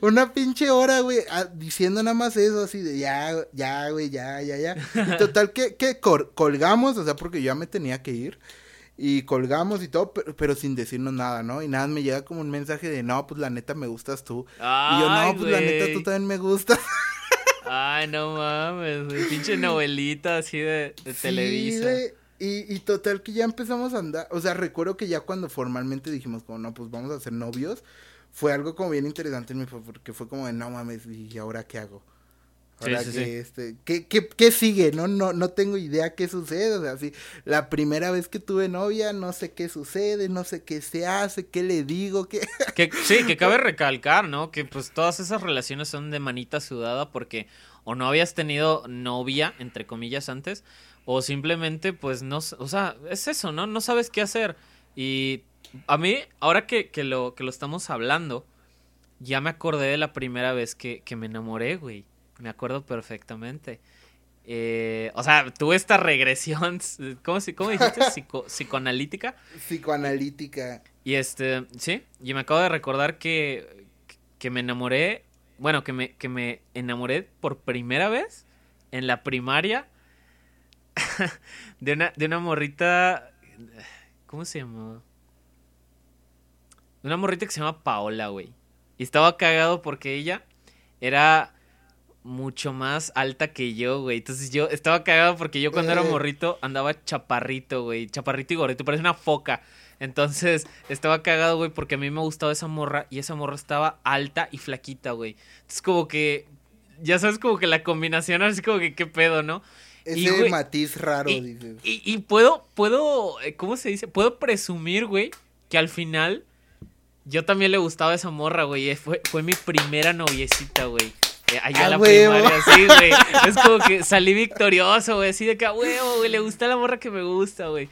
*laughs* una pinche hora, güey, ah, diciendo nada más eso, así de ya, ya, güey, ya, ya, ya. Y *laughs* total que, que colgamos, o sea, porque yo ya me tenía que ir. Y colgamos y todo, pero, pero sin decirnos nada, ¿no? Y nada, me llega como un mensaje de, no, pues la neta me gustas tú. y yo, no, pues la neta tú también me gustas. Ay, no mames. Pinche novelita así de, de Sí, Televisa. Y, y total que ya empezamos a andar, o sea, recuerdo que ya cuando formalmente dijimos como, no, pues vamos a ser novios, fue algo como bien interesante en mi porque fue como de, no mames, ¿y ahora qué hago? Ahora sí, que, sí. este, ¿qué, qué, qué sigue? No, no, no tengo idea qué sucede, o sea, sí, la primera vez que tuve novia, no sé qué sucede, no sé qué se hace, qué le digo, qué... Que, sí, que cabe *laughs* recalcar, ¿no? Que pues todas esas relaciones son de manita sudada porque o no habías tenido novia, entre comillas, antes, o simplemente pues no, o sea, es eso, ¿no? No sabes qué hacer. Y a mí, ahora que, que lo, que lo estamos hablando, ya me acordé de la primera vez que, que me enamoré, güey. Me acuerdo perfectamente. Eh, o sea, tuve esta regresión, *laughs* ¿cómo, cómo dijiste? *laughs* Psico- psicoanalítica. Psicoanalítica. Y este, sí, y me acabo de recordar que, que me enamoré, bueno, que me, que me enamoré por primera vez en la primaria *laughs* de una, de una morrita, ¿cómo se llamaba? De una morrita que se llama Paola, güey. Y estaba cagado porque ella era mucho más alta que yo, güey. Entonces yo estaba cagado porque yo cuando era Eh. morrito andaba chaparrito, güey. Chaparrito y gordito, parece una foca. Entonces estaba cagado, güey, porque a mí me gustaba esa morra y esa morra estaba alta y flaquita, güey. Entonces como que, ya sabes, como que la combinación así como que qué pedo, ¿no? Ese Y, güey, matiz raro, y- dices. Y, y puedo, puedo, eh, ¿cómo se dice? Puedo presumir, güey, que al final yo también le gustaba esa morra, güey. Fue, fue mi primera noviecita, güey. Eh, Allá ¡A en la huevo! primaria, sí, güey. *laughs* Es como que salí victorioso, güey. Así de que, a huevo, güey, le gusta la morra que me gusta, güey.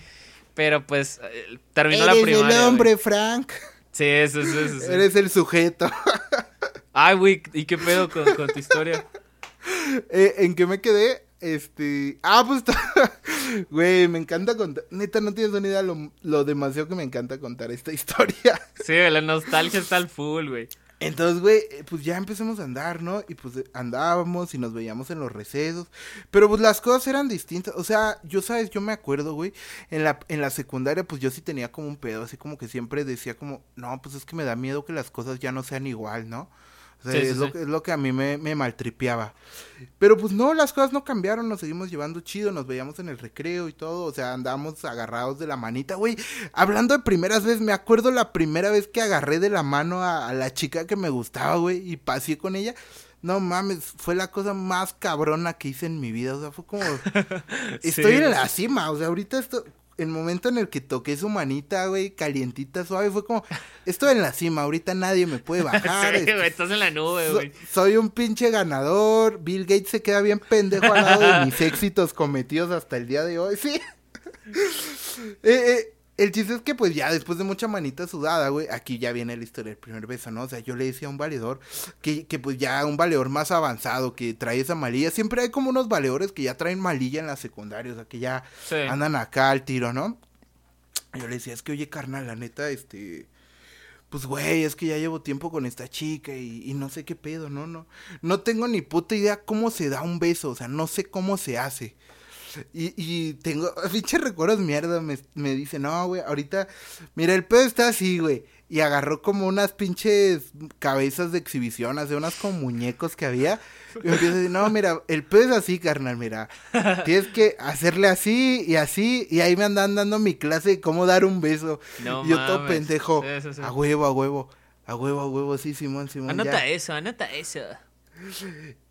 Pero pues, eh, terminó la Eres primaria. el hombre, Frank. Sí, eso, eso, eso. Eres el sujeto. *laughs* Ay, güey, ¿y qué pedo con, con tu historia? Eh, ¿En qué me quedé? Este. Ah, pues. *laughs* Güey, me encanta contar. Neta, no tienes una idea lo, lo demasiado que me encanta contar esta historia. Sí, la nostalgia está al full, güey. Entonces, güey, eh, pues ya empezamos a andar, ¿no? Y pues eh, andábamos y nos veíamos en los recesos. Pero pues las cosas eran distintas. O sea, yo, ¿sabes? Yo me acuerdo, güey. En la, en la secundaria, pues yo sí tenía como un pedo. Así como que siempre decía como, no, pues es que me da miedo que las cosas ya no sean igual, ¿no? O sea, Sí, sí, es, Lo, sí. que- es lo que a mí me, me maltripeaba. Pero pues no, las cosas no cambiaron, nos seguimos llevando chido, nos veíamos en el recreo y todo, o sea, andábamos agarrados de la manita, güey. Hablando de primeras veces, me acuerdo la primera vez que agarré de la mano a, a la chica que me gustaba, güey, y pasé con ella. No mames, fue la cosa más cabrona que hice en mi vida, o sea, fue como... *laughs* Estoy en la cima, o sea, ahorita esto... El momento en el que toqué su manita, güey, calientita, suave, fue como, estoy en la cima, ahorita nadie me puede *laughs* bajar. Sí, este, güey, estás en la nube, So- güey. soy un pinche ganador. Bill Gates se queda bien pendejo al lado de mis *laughs* éxitos cometidos hasta el día de hoy. Sí. *laughs* Eh, eh, el chiste es que, pues ya después de mucha manita sudada, güey, aquí ya viene la historia del primer beso, ¿no? O sea, yo le decía a un valedor que, que pues ya un valedor más avanzado que trae esa malilla. Siempre hay como unos valedores que ya traen malilla en la secundaria, o sea, que ya Sí. andan acá al tiro, ¿no? Yo le decía, es que oye, carnal, la neta, este. Pues, güey, es que ya llevo tiempo con esta chica y, y no sé qué pedo, ¿no? No, no tengo ni puta idea cómo se da un beso, o sea, no sé cómo se hace. Y, y tengo, *laughs* pinche recuerdos mierda, me, me dice, no, güey, ahorita, mira, el pedo está así, güey. Y agarró como unas pinches cabezas de exhibición, hace unas como muñecos que había. Y me empieza a decir, no, mira, el pedo es así, carnal, mira. Tienes que hacerle así y así. Y ahí me andan dando mi clase de cómo dar un beso. No y yo todo pendejo. Sí, sí, sí. A huevo, a huevo. A huevo, a huevo, sí, Simón, Simón. Anota ya. eso, anota eso.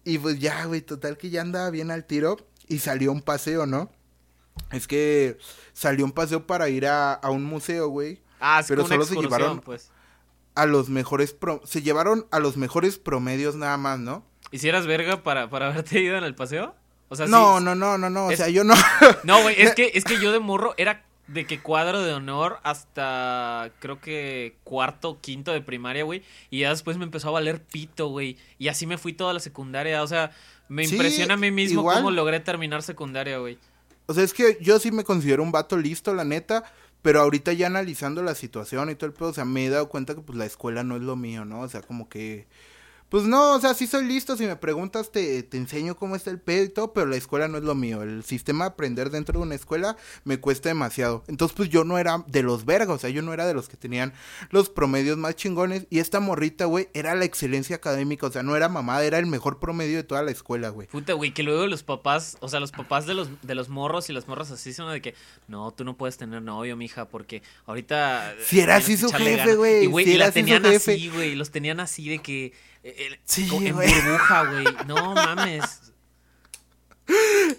Y pues ya, güey, total que ya andaba bien al tiro y salió un paseo, ¿no? Es que salió un paseo para ir a, a un museo, güey. Ah, es Pero solo se llevaron- pues. A los mejores, pro- se llevaron a los mejores promedios nada más, ¿no? ¿Hicieras verga para, para *laughs* haberte ido en el paseo? O sea, no, sí- no, no, no, no, o sea, yo no. *laughs* No, güey, es que, *laughs* es que yo de morro era de que cuadro de honor hasta creo que cuarto quinto de primaria, güey. Y ya después me empezó a valer pito, güey. Y así me fui toda la secundaria. O sea, me Sí, impresiona a mí mismo igual. cómo logré terminar secundaria, güey. O sea, es que yo sí me considero un vato listo, la neta. Pero ahorita ya analizando la situación y todo el pedo, o sea, me he dado cuenta que pues la escuela no es lo mío, ¿no? O sea, como que pues no, o sea, sí soy listo. Si me preguntas, te, te enseño cómo está el pedo y todo, pero la escuela no es lo mío. El sistema de aprender dentro de una escuela me cuesta demasiado. Entonces, pues yo no era de los vergas, o sea, yo no era de los que tenían los promedios más chingones. Y esta morrita, güey, era la excelencia académica, o sea, no era mamada, era el mejor promedio de toda la escuela, güey. Puta, güey, que luego los papás, o sea, los papás de los, de los morros y las morras así son de que, no, tú no puedes tener novio, mija, porque ahorita. Si era así su jefe, güey. Y, güey, si y era la así su tenían jefe. así, güey, los tenían así de que. El- Sí, en güey. burbuja, güey. No mames.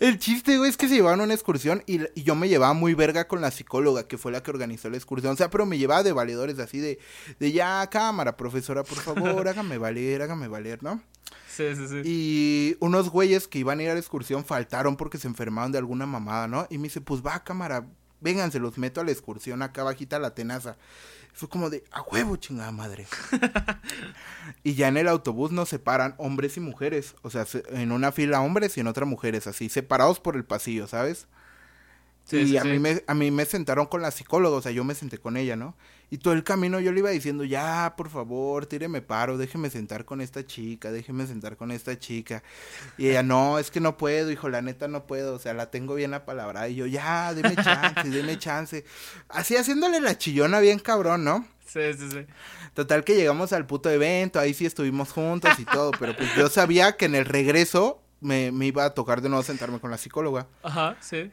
El chiste, güey, es que se llevaban a una excursión y, y yo me llevaba muy verga con la psicóloga, que fue la que organizó la excursión. O sea, pero me llevaba de valedores así de, de ya, cámara, profesora, por favor, *laughs* hágame valer, hágame valer, ¿no? Sí, sí, sí. Y unos güeyes que iban a ir a la excursión faltaron porque se enfermaron de alguna mamada, ¿no? Y me dice, pues va, cámara, vénganse, los meto a la excursión acá bajita la tenaza. Fue como de, a huevo, chingada madre. *laughs* y ya en el autobús nos separan hombres y mujeres. O sea, se- en una fila hombres y en otra mujeres, así, separados por el pasillo, ¿sabes? Sí, y sí, a, sí. Mí me, a mí me sentaron con la psicóloga, o sea, yo me senté con ella, ¿no? Y todo el camino yo le iba diciendo, ya, por favor, tíreme paro, déjeme sentar con esta chica, déjeme sentar con esta chica. Y ella, no, es que no puedo, hijo, la neta no puedo, o sea, la tengo bien apalabrada. Y yo, ya, deme chance, deme chance. Así haciéndole la chillona bien cabrón, ¿no? Sí, sí, sí. Total que llegamos al puto evento, ahí sí estuvimos juntos y todo, pero pues yo sabía que en el regreso me, me iba a tocar de nuevo sentarme con la psicóloga. Ajá, sí.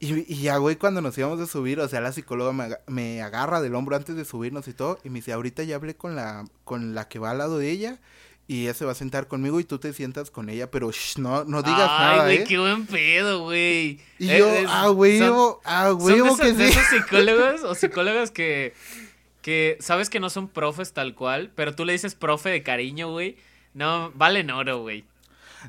Y, y ya, güey, cuando nos íbamos a subir, o sea, la psicóloga me, me agarra del hombro antes de subirnos y todo, y me dice, ahorita ya hablé con la, con la que va al lado de ella, y ella se va a sentar conmigo y tú te sientas con ella, pero shh, no, no digas Ay, nada, güey, ¿eh? qué buen pedo, güey. Y Eh, yo, es- ah, güey, son- ah, que esos, de sí. esos psicólogos o *laughs* psicólogas que, que sabes que no son profes tal cual, pero tú le dices profe de cariño, güey. No, valen oro, güey.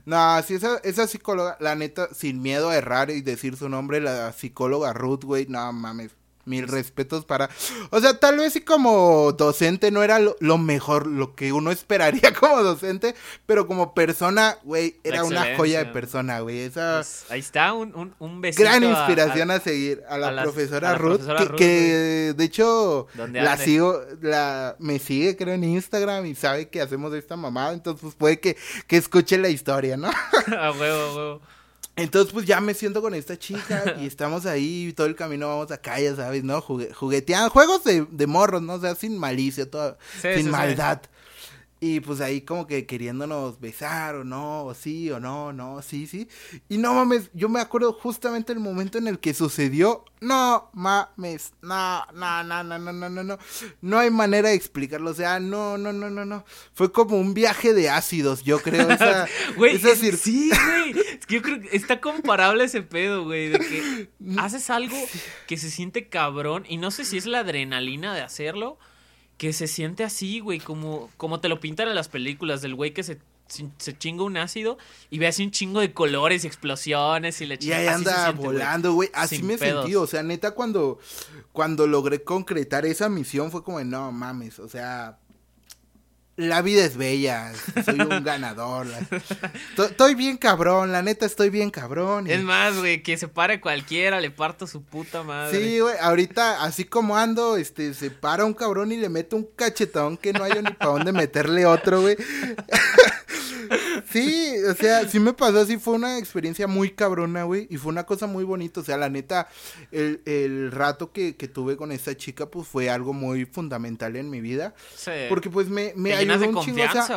No, sí, esa, esa psicóloga, la neta, sin miedo a errar y decir su nombre, la psicóloga Ruth, güey, no mames. Mil respetos para... O sea, tal vez sí como docente no era lo, lo mejor, lo que uno esperaría *laughs* como docente, pero como persona, güey, era una joya de persona, güey. Esa Pues, ahí está, un, un, un besito. gran inspiración a- a, seguir. A la, a las- profesora la Ruth, profesora que, Ruth, que, de hecho la sigo, la, me sigue creo en Instagram y sabe que hacemos esta mamada, entonces pues puede que, que escuche la historia, ¿no? *laughs* a huevo, a huevo. Entonces, pues ya me siento con esta chica *laughs* y estamos ahí, y todo el camino vamos acá, ya sabes, ¿no? Jugue- jugueteando, juegos de, de morros, ¿no? O sea, sin malicia, toda, Sí, sin sí, sí. Y pues ahí como que queriéndonos besar o no, o sí, o no, no, sí, sí. Y no mames, yo me acuerdo justamente el momento en el que sucedió. No mames, no, no, no, no, no, no, no, no. No hay manera de explicarlo, o sea, no, no, no, no, no. Fue como un viaje de ácidos, yo creo. Esa, Güey, esa es- sí, güey. Es que yo creo que está comparable ese pedo, güey. De que haces algo que se siente cabrón. Y no sé si es la adrenalina de hacerlo. Que se siente así, güey. Como, como te lo pintan en las películas. Del güey que se, se, chinga un ácido. Y ve así un chingo de colores y explosiones. Y le Y chinga. ahí así se anda siente, volando, güey. Así Sin me pedos. sentí, o sea, neta, cuando, cuando logré concretar esa misión fue como, de, no mames, o sea, la vida es bella, soy un ganador. Estoy bien cabrón, la neta, estoy bien cabrón. y- Es más, güey, que se pare cualquiera, le parto su puta madre. Sí, güey, ahorita, así como ando, este, se para un cabrón y le mete un cachetón que no hay ni para dónde meterle otro, güey. *laughs* sí, o sea, sí me pasó así, fue una experiencia muy cabrona, güey, y fue una cosa muy bonita, o sea, la neta, el, el rato que, que tuve con esta chica, pues fue algo muy fundamental en mi vida, Sí. porque pues me, me de ayudó un o sea.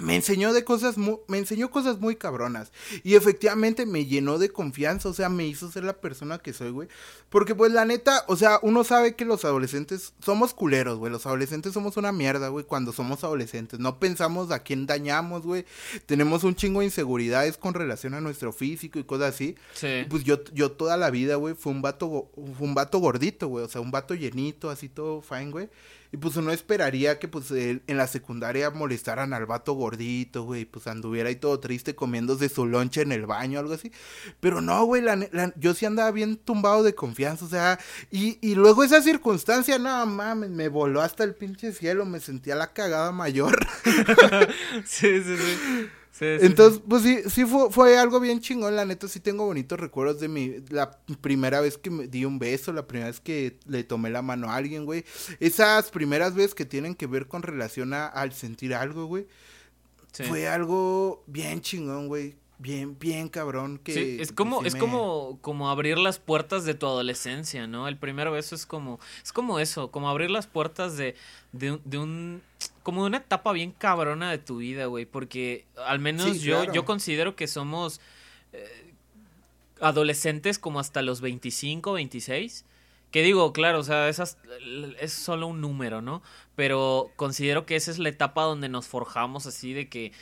Me enseñó de cosas muy, me enseñó cosas muy cabronas y efectivamente me llenó de confianza, o sea, me hizo ser la persona que soy, güey. Porque pues la neta, o sea, uno sabe que los adolescentes somos culeros, güey. Los adolescentes somos una mierda, güey, cuando somos adolescentes. No pensamos a quién dañamos, güey. Tenemos un chingo de inseguridades con relación a nuestro físico y cosas así. Sí. Pues yo, yo toda la vida, güey, fue un vato, fue un vato gordito, güey, o sea, un vato llenito, así todo fine, güey. Y pues uno esperaría que pues en la secundaria molestaran al vato gordito, güey, pues anduviera ahí todo triste comiéndose su lonche en el baño, algo así. Pero no, güey, la la- yo sí andaba bien tumbado de confianza, o sea, y, y luego esa circunstancia, no mames, me voló hasta el pinche cielo, me sentía la cagada mayor. *laughs* Sí, sí, sí. Entonces, pues sí, sí fue, fue algo bien chingón, la neta sí tengo bonitos recuerdos de mi, la primera vez que me di un beso, la primera vez que le tomé la mano a alguien, güey. Esas primeras veces que tienen que ver con relación a, al sentir algo, güey. Fue algo bien chingón, güey bien, bien cabrón que... Sí, es como, es como, como abrir las puertas de tu adolescencia, ¿no? El primer beso es como, es como eso, como abrir las puertas de, de, un, como una etapa bien cabrona de tu vida, güey, porque al menos yo, yo considero que somos eh, adolescentes como hasta los 25, 26. Que digo, claro, o sea, esas, es solo un número, ¿no? Pero considero que esa es la etapa donde nos forjamos así de que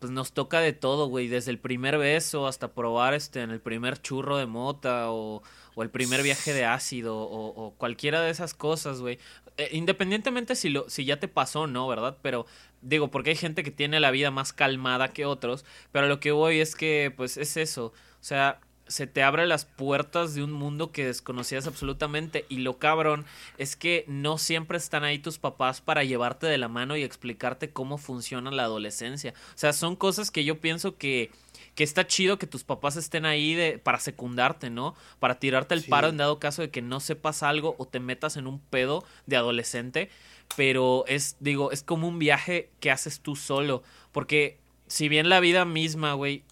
pues nos toca de todo, güey, desde el primer beso hasta probar este en el primer churro de mota o, o el primer viaje de ácido o, cualquiera de esas cosas, güey. Eh, independientemente si lo si ya te pasó, no, ¿verdad? Pero digo, porque hay gente que tiene la vida más calmada que otros, pero lo que voy es que pues es eso, o sea, se te abren las puertas de un mundo que desconocías absolutamente. Y lo cabrón es que no siempre están ahí tus papás para llevarte de la mano y explicarte cómo funciona la adolescencia. O sea, son cosas que yo pienso que, que está chido que tus papás estén ahí de, para secundarte, ¿no? Para tirarte el paro en dado caso de que no sepas algo o te metas en un pedo de adolescente. Pero es, digo, es como un viaje que haces tú solo. Porque si bien la vida misma, güey,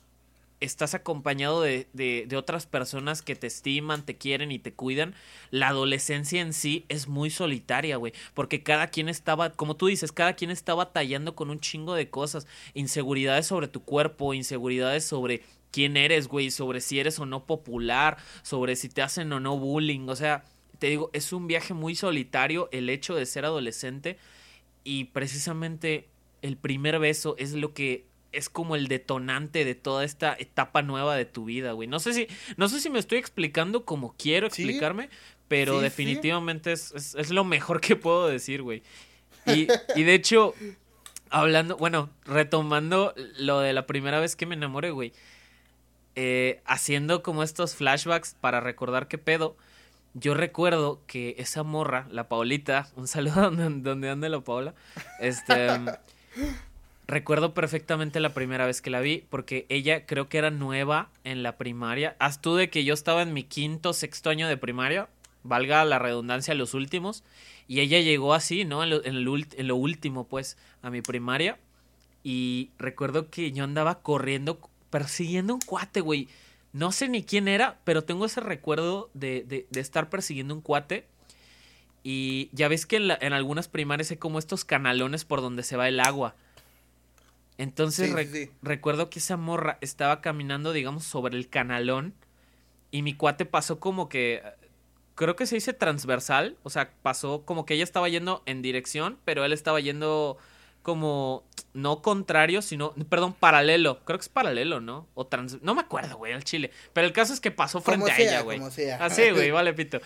estás acompañado de, de, otras personas que te estiman, te quieren y te cuidan, la adolescencia en sí es muy solitaria, güey. Porque cada quien estaba, como tú dices, cada quien está batallando con un chingo de cosas. Inseguridades sobre tu cuerpo, inseguridades sobre quién eres, güey, sobre si eres o no popular, sobre si te hacen o no bullying. O sea, te digo, es un viaje muy solitario el hecho de ser adolescente. Y precisamente el primer beso es lo que es como el detonante de toda esta etapa nueva de tu vida, güey. No sé si, no sé si me estoy explicando como quiero explicarme, pero definitivamente Es, es, lo mejor que puedo decir, güey. Y, y de hecho, hablando, bueno, retomando lo de la primera vez que me enamoré, güey. Eh, haciendo como estos flashbacks para recordar qué pedo. Yo recuerdo que esa morra, la Paulita, un saludo *laughs* donde, donde ande la Paula, este, *laughs* Recuerdo perfectamente la primera vez que la vi, porque ella creo que era nueva en la primaria. Haz tú de que yo estaba en mi quinto, sexto año de primaria, valga la redundancia, los últimos, y ella llegó así, ¿no? En lo, en último, pues, a mi primaria. Y recuerdo que yo andaba corriendo, persiguiendo un cuate, güey. No sé ni quién era, pero tengo ese recuerdo de, de, estar persiguiendo un cuate. Y ya ves que en, en algunas primarias hay como estos canalones por donde se va el agua. Entonces recuerdo que esa morra estaba caminando, digamos, sobre el canalón y mi cuate pasó como que, creo que se dice transversal, o sea, pasó como que ella estaba yendo en dirección, pero él estaba yendo como, no contrario, sino, perdón, paralelo, creo que es paralelo, ¿no? O trans, no me acuerdo, güey, al chile, pero el caso es que pasó frente a ella, güey. Así, güey, *laughs* vale, pito.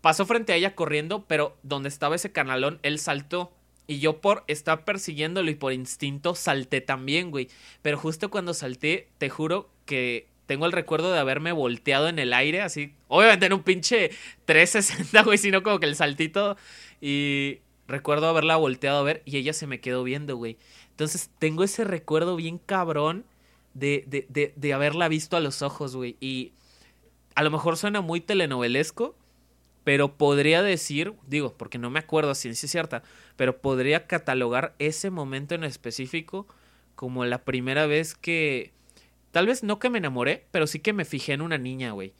Pasó frente a ella corriendo, pero donde estaba ese canalón, él saltó. Y yo por estar persiguiéndolo y por instinto salté también, güey. Pero justo cuando salté, te juro que tengo el recuerdo de haberme volteado en el aire, así. Obviamente en un pinche 360, güey, sino como que el saltito. Y recuerdo haberla volteado a ver y ella se me quedó viendo, güey. Entonces tengo ese recuerdo bien cabrón de, de, de, de haberla visto a los ojos, güey. Y a lo mejor suena muy telenovelesco, pero podría decir, digo, porque no me acuerdo si es cierta, pero podría catalogar ese momento en específico como la primera vez que, tal vez no que me enamoré, pero sí que me fijé en una niña, güey.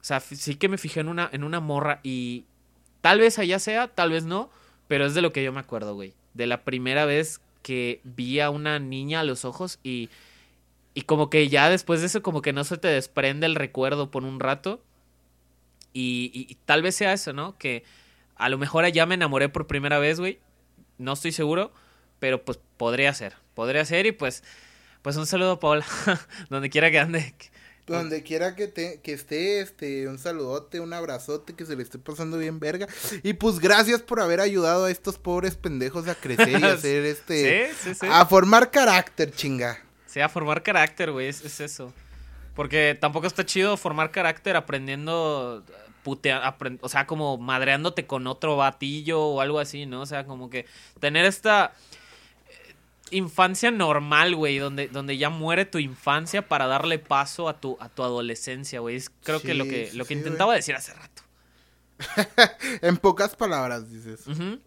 O sea, sí que me fijé en una, en una morra y tal vez allá sea, tal vez no, pero es de lo que yo me acuerdo, güey. De la primera vez que vi a una niña a los ojos y, y como que ya después de eso como que no se te desprende el recuerdo por un rato y, tal vez sea eso, ¿no? Que a lo mejor allá me enamoré por primera vez, güey. No estoy seguro, pero pues podría ser. Podría ser y pues, pues un saludo a Paula, *laughs* donde quiera que ande. Donde quiera que, te, que esté, este, un saludote, un abrazote, que se le esté pasando bien verga. Y pues gracias por haber ayudado a estos pobres pendejos a crecer y a *laughs* hacer este... sí, sí, sí. A formar carácter, chinga. Sí, a formar carácter, güey, es, es eso. Porque tampoco está chido formar carácter aprendiendo putea, o sea, como madreándote con otro batillo o algo así, ¿no? O sea, como que tener esta infancia normal, güey, donde, donde ya muere tu infancia para darle paso a tu, a tu adolescencia, güey. Es creo que lo que, lo que sí, intentaba decir hace rato. *laughs* en pocas palabras, dices. Ujú.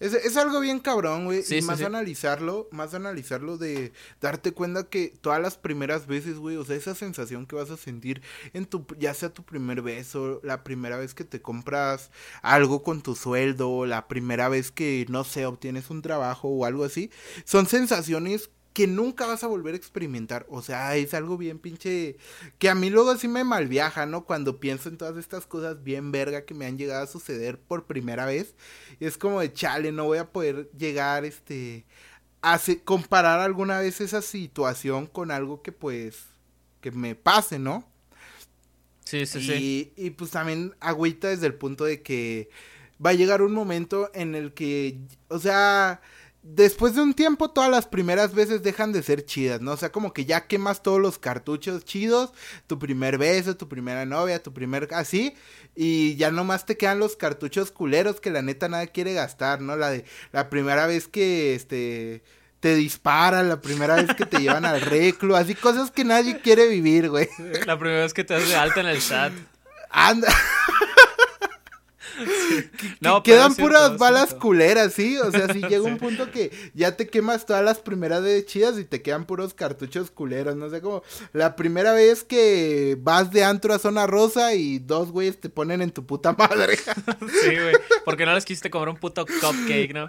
Es, es algo bien cabrón, güey. Sí, y sí, más sí. analizarlo, más analizarlo de darte cuenta que todas las primeras veces, güey, o sea, esa sensación que vas a sentir en tu, ya sea tu primer beso, la primera vez que te compras algo con tu sueldo, la primera vez que, no sé, obtienes un trabajo o algo así, son sensaciones que nunca vas a volver a experimentar. O sea, es algo bien pinche. Que a mí luego sí me malviaja, ¿no? Cuando pienso en todas estas cosas bien verga que me han llegado a suceder por primera vez. Y es como de chale, no voy a poder llegar, este. A comparar alguna vez esa situación con algo que pues. que me pase, ¿no? Sí, sí, sí. Y, y, pues también agüita desde el punto de que va a llegar un momento en el que, o sea, después de un tiempo todas las primeras veces dejan de ser chidas, ¿no? O sea, como que ya quemas todos los cartuchos chidos, tu primer beso, tu primera novia, tu primer así, y ya nomás te quedan los cartuchos culeros que la neta nadie quiere gastar, ¿no? La de la primera vez que este te disparan, la primera vez que te *laughs* llevan al reclu, así cosas que nadie quiere vivir, güey. La primera vez que te das de alta en el SAT. Anda. *laughs* *laughs* No, Quedan puras balas cierto. culeras, ¿sí? O sea, si *laughs* llega un punto que ya te quemas todas las primeras de chidas y te quedan puros cartuchos culeros, no sé, como la primera vez que vas de antro a zona rosa y dos güeyes te ponen en tu puta madre. *laughs* Sí, güey. Porque no les quisiste comer un puto cupcake, ¿no?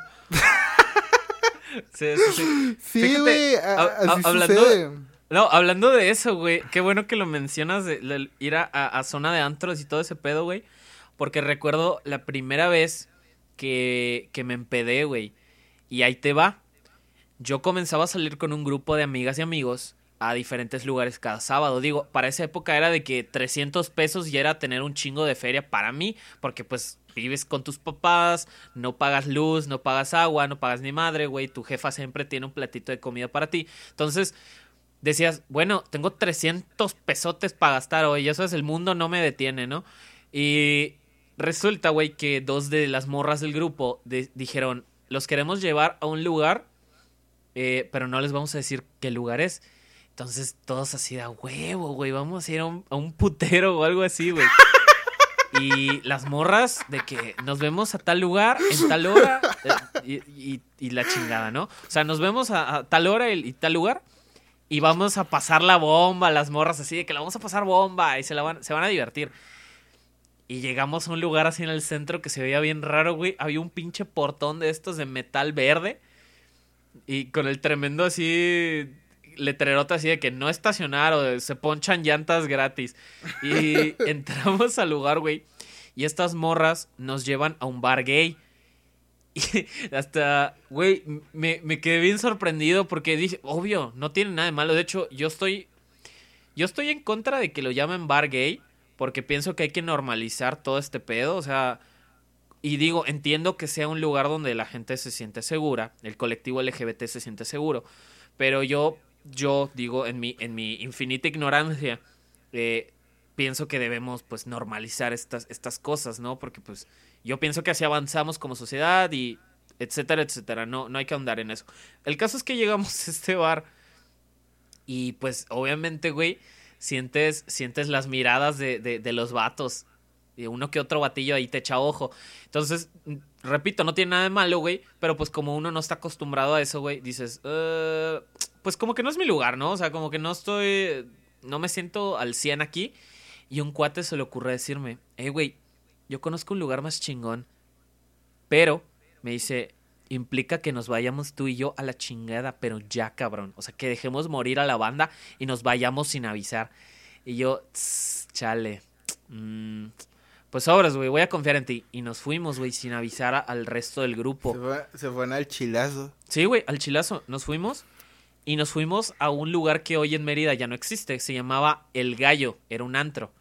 Sí, sí, sí. Sí, Fíjate, güey, a- a- a- así hablando sucede. No, hablando de eso, güey. Qué bueno que lo mencionas de, de ir a, a- a zona de antros y todo ese pedo, güey. Porque recuerdo la primera vez que, que me empedé, güey. Y ahí te va. Yo comenzaba a salir con un grupo de amigas y amigos a diferentes lugares cada sábado. Digo, para esa época era de que 300 pesos ya era tener un chingo de feria para mí, porque pues vives con tus papás, no pagas luz, no pagas agua, no pagas ni madre, güey, tu jefa siempre tiene un platito de comida para ti. Entonces, decías, bueno, tengo 300 pesotes para gastar hoy, eso es el mundo no me detiene, ¿no? Y resulta, güey, que dos de las morras del grupo de- dijeron, los queremos llevar a un lugar, eh, pero no les vamos a decir qué lugar es. Entonces todos así de "A huevo, güey, vamos a ir a un, a un putero o algo así, güey. *laughs* Y las morras de que nos vemos a tal lugar, en tal hora, eh, y, y- y la chingada, ¿no? O sea, nos vemos a, a tal hora y, y tal lugar, y vamos a pasar la bomba, las morras así de que la vamos a pasar bomba, y se, la van, se van a divertir. Y llegamos a un lugar así en el centro que se veía bien raro, güey. Había un pinche portón de estos de metal verde. Y con el tremendo así letrerote así de que no estacionar o de se ponchan llantas gratis. Y *laughs* entramos al lugar, güey. Y estas morras nos llevan a un bar gay. *laughs* Y hasta, güey, me, me quedé bien sorprendido porque dije, obvio, no tiene nada de malo. De hecho, yo estoy, yo estoy en contra de que lo llamen bar gay porque pienso que hay que normalizar todo este pedo. O sea, y digo, entiendo que sea un lugar donde la gente se siente segura, el colectivo LGBT se siente seguro, pero yo, yo digo, en mi, en mi infinita ignorancia, eh, pienso que debemos pues normalizar estas, estas cosas, ¿no? Porque pues yo pienso que así avanzamos como sociedad y etcétera, etcétera, no, no hay que ahondar en eso. El caso es que llegamos a este bar y pues obviamente, güey, sientes, sientes las miradas de, de, los vatos. Y uno que otro batillo ahí te echa ojo. Entonces, repito, no tiene nada de malo, güey. Pero pues como uno no está acostumbrado a eso, güey, dices, "Eh, pues como que no es mi lugar, ¿no? O sea, como que no estoy, no me siento al 100 aquí. Y un cuate se le ocurre decirme, eh, güey, yo conozco un lugar más chingón. Pero, me dice, implica que nos vayamos tú y yo a la chingada, pero ya, cabrón. O sea, que dejemos morir a la banda y nos vayamos sin avisar. Y yo, "Tss, chale. mm, pues obras, güey, voy a confiar en ti. Y nos fuimos, güey, sin avisar a- al resto del grupo. Se, fue, se fueron al chilazo. Sí, güey, al chilazo. Nos fuimos y nos fuimos a un lugar que hoy en Mérida ya no existe. Se llamaba El Gallo. Era un antro.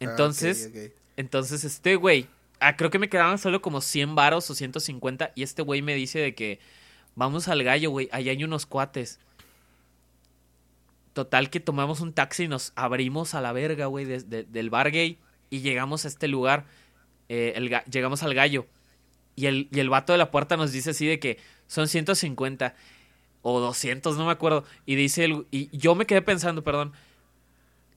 Entonces, Ah, ok. entonces este güey, ah, creo que me quedaban solo como 100 varos o 150. Y este güey me dice de que vamos al Gallo, güey. Allá hay unos cuates. Total que tomamos un taxi y nos abrimos a la verga, güey, de- de- del bar gay. Y llegamos a este lugar. eh, llegamos al gallo. Y el, y el vato de la puerta nos dice así de que son 150. o 200, no me acuerdo. Y dice el, y yo me quedé pensando, perdón,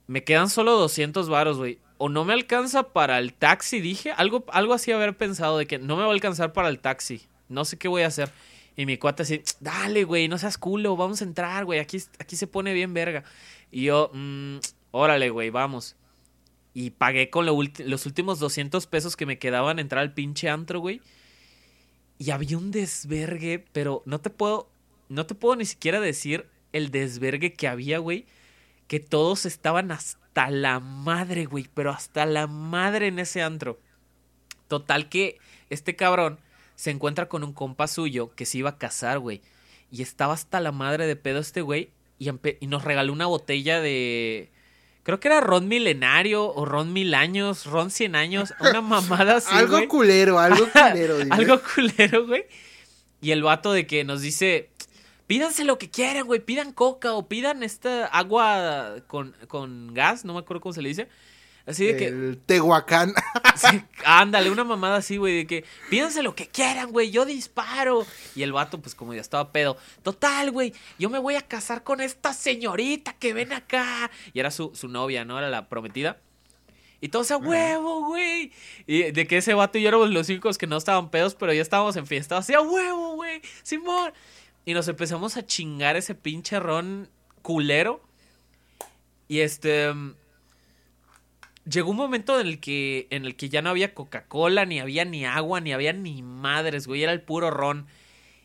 me quedan solo 200 varos, güey. O no me alcanza para el taxi, dije, algo, algo así haber pensado de que no me va a alcanzar para el taxi. No sé qué voy a hacer. Y mi cuate así, dale, güey, no seas culo, vamos a entrar, güey, aquí, aquí se pone bien verga. Y yo, mmm, órale, güey, vamos. Y pagué con los últimos 200 pesos que me quedaban entrar al pinche antro, güey. Y había un desvergue, pero no te puedo, no te puedo ni siquiera decir el desvergue que había, güey. Que todos estaban hasta la madre, güey. Pero hasta la madre en ese antro. Total que este cabrón se encuentra con un compa suyo que se iba a casar, güey. Y estaba hasta la madre de pedo este güey. Y, y nos regaló una botella de Creo que era Ron Milenario o Ron Mil Años, Ron Cien Años, una *laughs* mamada así. algo culero, algo *laughs* culero. algo culero, güey. Y el vato de que nos dice, pídanse lo que quieran, güey, pidan coca o pidan esta agua con, con gas, no me acuerdo cómo se le dice. Así de que. El Tehuacán. ándale, una mamada así, güey, de que pídanse lo que quieran, güey, yo disparo. Y el vato, pues como ya estaba pedo, total, güey, yo me voy a casar con esta señorita que ven acá. Y era su, su novia, ¿no? Era la prometida. Y todos a huevo, güey. Y de que ese vato y yo éramos los únicos que no estaban pedos, pero ya estábamos en fiesta. Así a huevo, güey. Simón. Y nos empezamos a chingar ese pinche ron culero. Y este llegó un momento en el que en el que ya no había Coca-Cola, ni había ni agua, ni había ni madres, güey, era el puro ron.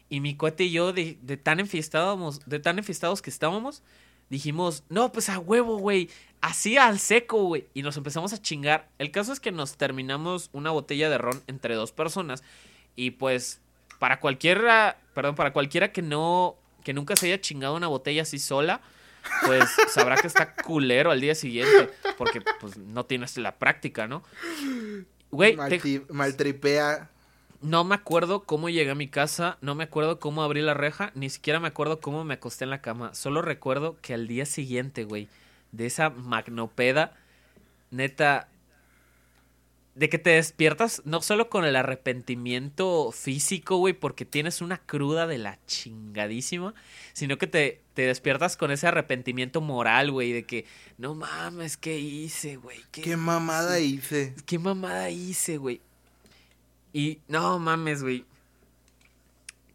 Y mi cuate y yo de, tan enfiestados, de tan enfiestados que estábamos, dijimos, "No, pues a huevo, güey, así al seco, güey." Y nos empezamos a chingar. El caso es que nos terminamos una botella de ron entre dos personas y pues para cualquiera, perdón, para cualquiera que no que nunca se haya chingado una botella así sola, pues *laughs* sabrá que está culero al día siguiente, porque pues no tienes la práctica, ¿no? Güey, maltripea. No me acuerdo cómo llegué a mi casa, no me acuerdo cómo abrí la reja, ni siquiera me acuerdo cómo me acosté en la cama. Solo recuerdo que al día siguiente, güey, de esa magnopeda, neta, de que te despiertas no solo con el arrepentimiento físico, güey, porque tienes una cruda de la chingadísima, sino que te, te despiertas con ese arrepentimiento moral, güey, de que no mames, ¿qué hice, güey? ¿Qué, mamada hice? ¿Qué mamada hice, güey? Y no mames, güey.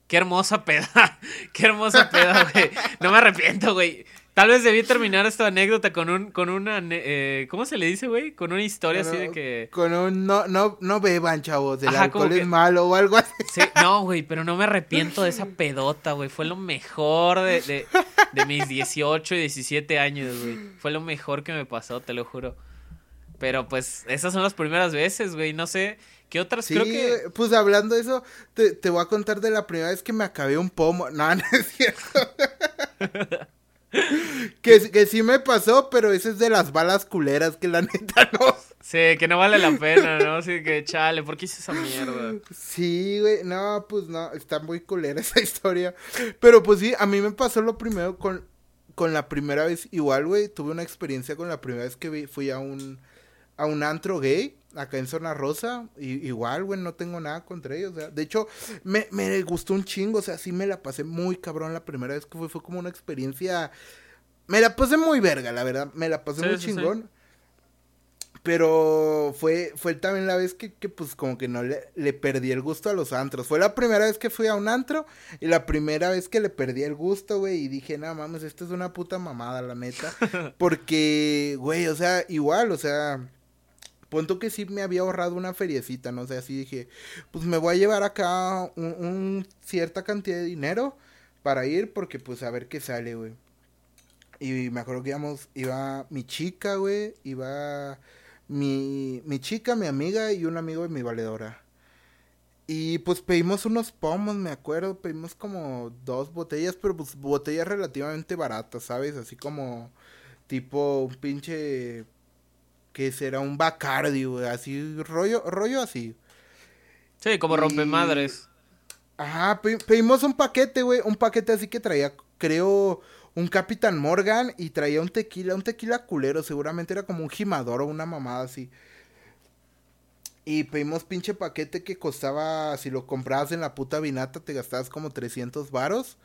Qué hermosa peda. *laughs* Qué hermosa peda, güey. No me arrepiento, güey. Tal vez debí terminar esta anécdota con un, con una, eh, ¿cómo se le dice, güey? Con una historia así de que... Con un, no, no, no beban, chavos, el alcohol es malo o algo así. Sí, no, güey, pero no me arrepiento de esa pedota, güey. Fue lo mejor de, de, de mis 18 y 17 años, güey. Fue lo mejor que me pasó, te lo juro. Pero pues esas son las primeras veces, güey. No sé qué otras sí, creo que. Pues hablando de eso, te, te, voy a contar de la primera vez que me acabé un pomo. No, *laughs* no es cierto. *laughs* *laughs* que, que sí me pasó, pero ese es de las balas culeras que la *laughs* neta no. Sí, que no vale la pena, ¿no? Así que chale, ¿por qué hice esa mierda? Sí, güey, no, pues no, está muy culera *laughs* esa historia. Pero pues sí, a mí me pasó lo primero con, con la primera vez, igual, güey, tuve una experiencia con la primera vez que fui a un, a un antro gay acá en Zona Rosa. Y, igual, güey, no tengo nada contra ellos. O sea, de hecho, me, me gustó un chingo. O sea, sí me la pasé muy cabrón la primera vez que fue. Fue como una experiencia. Me la pasé muy verga, la verdad. Me la pasé muy chingón. Pero fue, fue también la vez que, que pues como que no le, le, perdí el gusto a los antros. Fue la primera vez que fui a un antro y la primera vez que le perdí el gusto, güey. Y dije, no mames, esto es una puta mamada, la neta. *laughs* Porque, güey, o sea, igual, o sea, punto que sí me había ahorrado una feriecita, no sé, así dije, pues me voy a llevar acá un, cierta cantidad de dinero para ir porque pues a ver qué sale, güey. Y me acuerdo que íbamos, iba mi chica, güey, iba mi, mi chica, mi amiga y un amigo de mi valedora. Y pues pedimos unos pomos, me acuerdo, pedimos como dos botellas, pero pues botellas relativamente baratas, ¿sabes? Así como tipo un pinche que será un Bacardi, güey, así, rollo, rollo así. Sí, como rompe madres. Ajá, pedimos un paquete, güey, un paquete así que traía, creo, un Capitán Morgan y traía un tequila, un tequila culero, seguramente era como un gimador o una mamada así. Y pedimos pinche paquete que costaba, si lo comprabas en la puta vinata, te gastabas como 300 varos.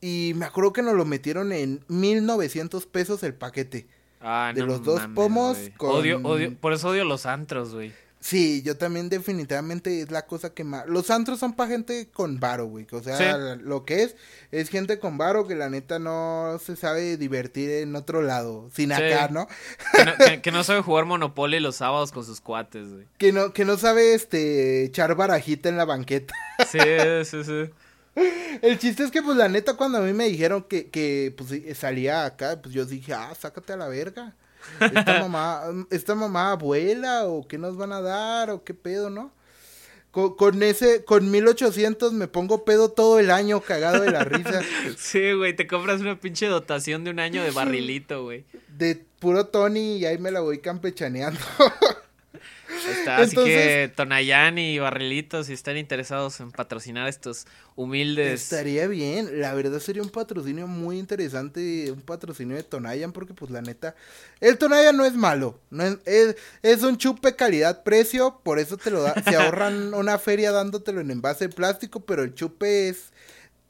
Y me acuerdo que nos lo metieron en 1900 pesos el paquete. Ah, de no los dos mames, pomos con- Odio, odio, por eso odio los antros, güey. Sí, yo también definitivamente es la cosa que más... Los antros son para gente con varo, güey. O sea, Sí. lo que es, es gente con varo que la neta no se sabe divertir en otro lado. Sin Sí. acá, ¿no? Que no, que- que no sabe *laughs* jugar Monopoly los sábados con sus cuates, güey. Que no, que no sabe este echar barajita en la banqueta. Sí, sí, sí. *laughs* El chiste es que, pues, la neta, cuando a mí me dijeron que, que pues, salía acá, pues yo dije, ah, sácate a la verga. Esta *laughs* mamá, esta mamá abuela, o qué nos van a dar, o qué pedo, ¿no? Con, con ese, con 1800 me pongo pedo todo el año cagado de la risa. *laughs* Sí, güey, te compras una pinche dotación de un año de barrilito, güey. De puro Tony y ahí me la voy campechaneando. Así que Tonayán y Barrilito, si están interesados en patrocinar estos humildes. Estaría bien, la verdad sería un patrocinio muy interesante, un patrocinio de Tonayan, porque pues la neta, el Tonayan no es malo, no es, es, es un chupe calidad-precio, por eso te lo da, se ahorran *laughs* una feria dándotelo en envase de plástico, pero el chupe es,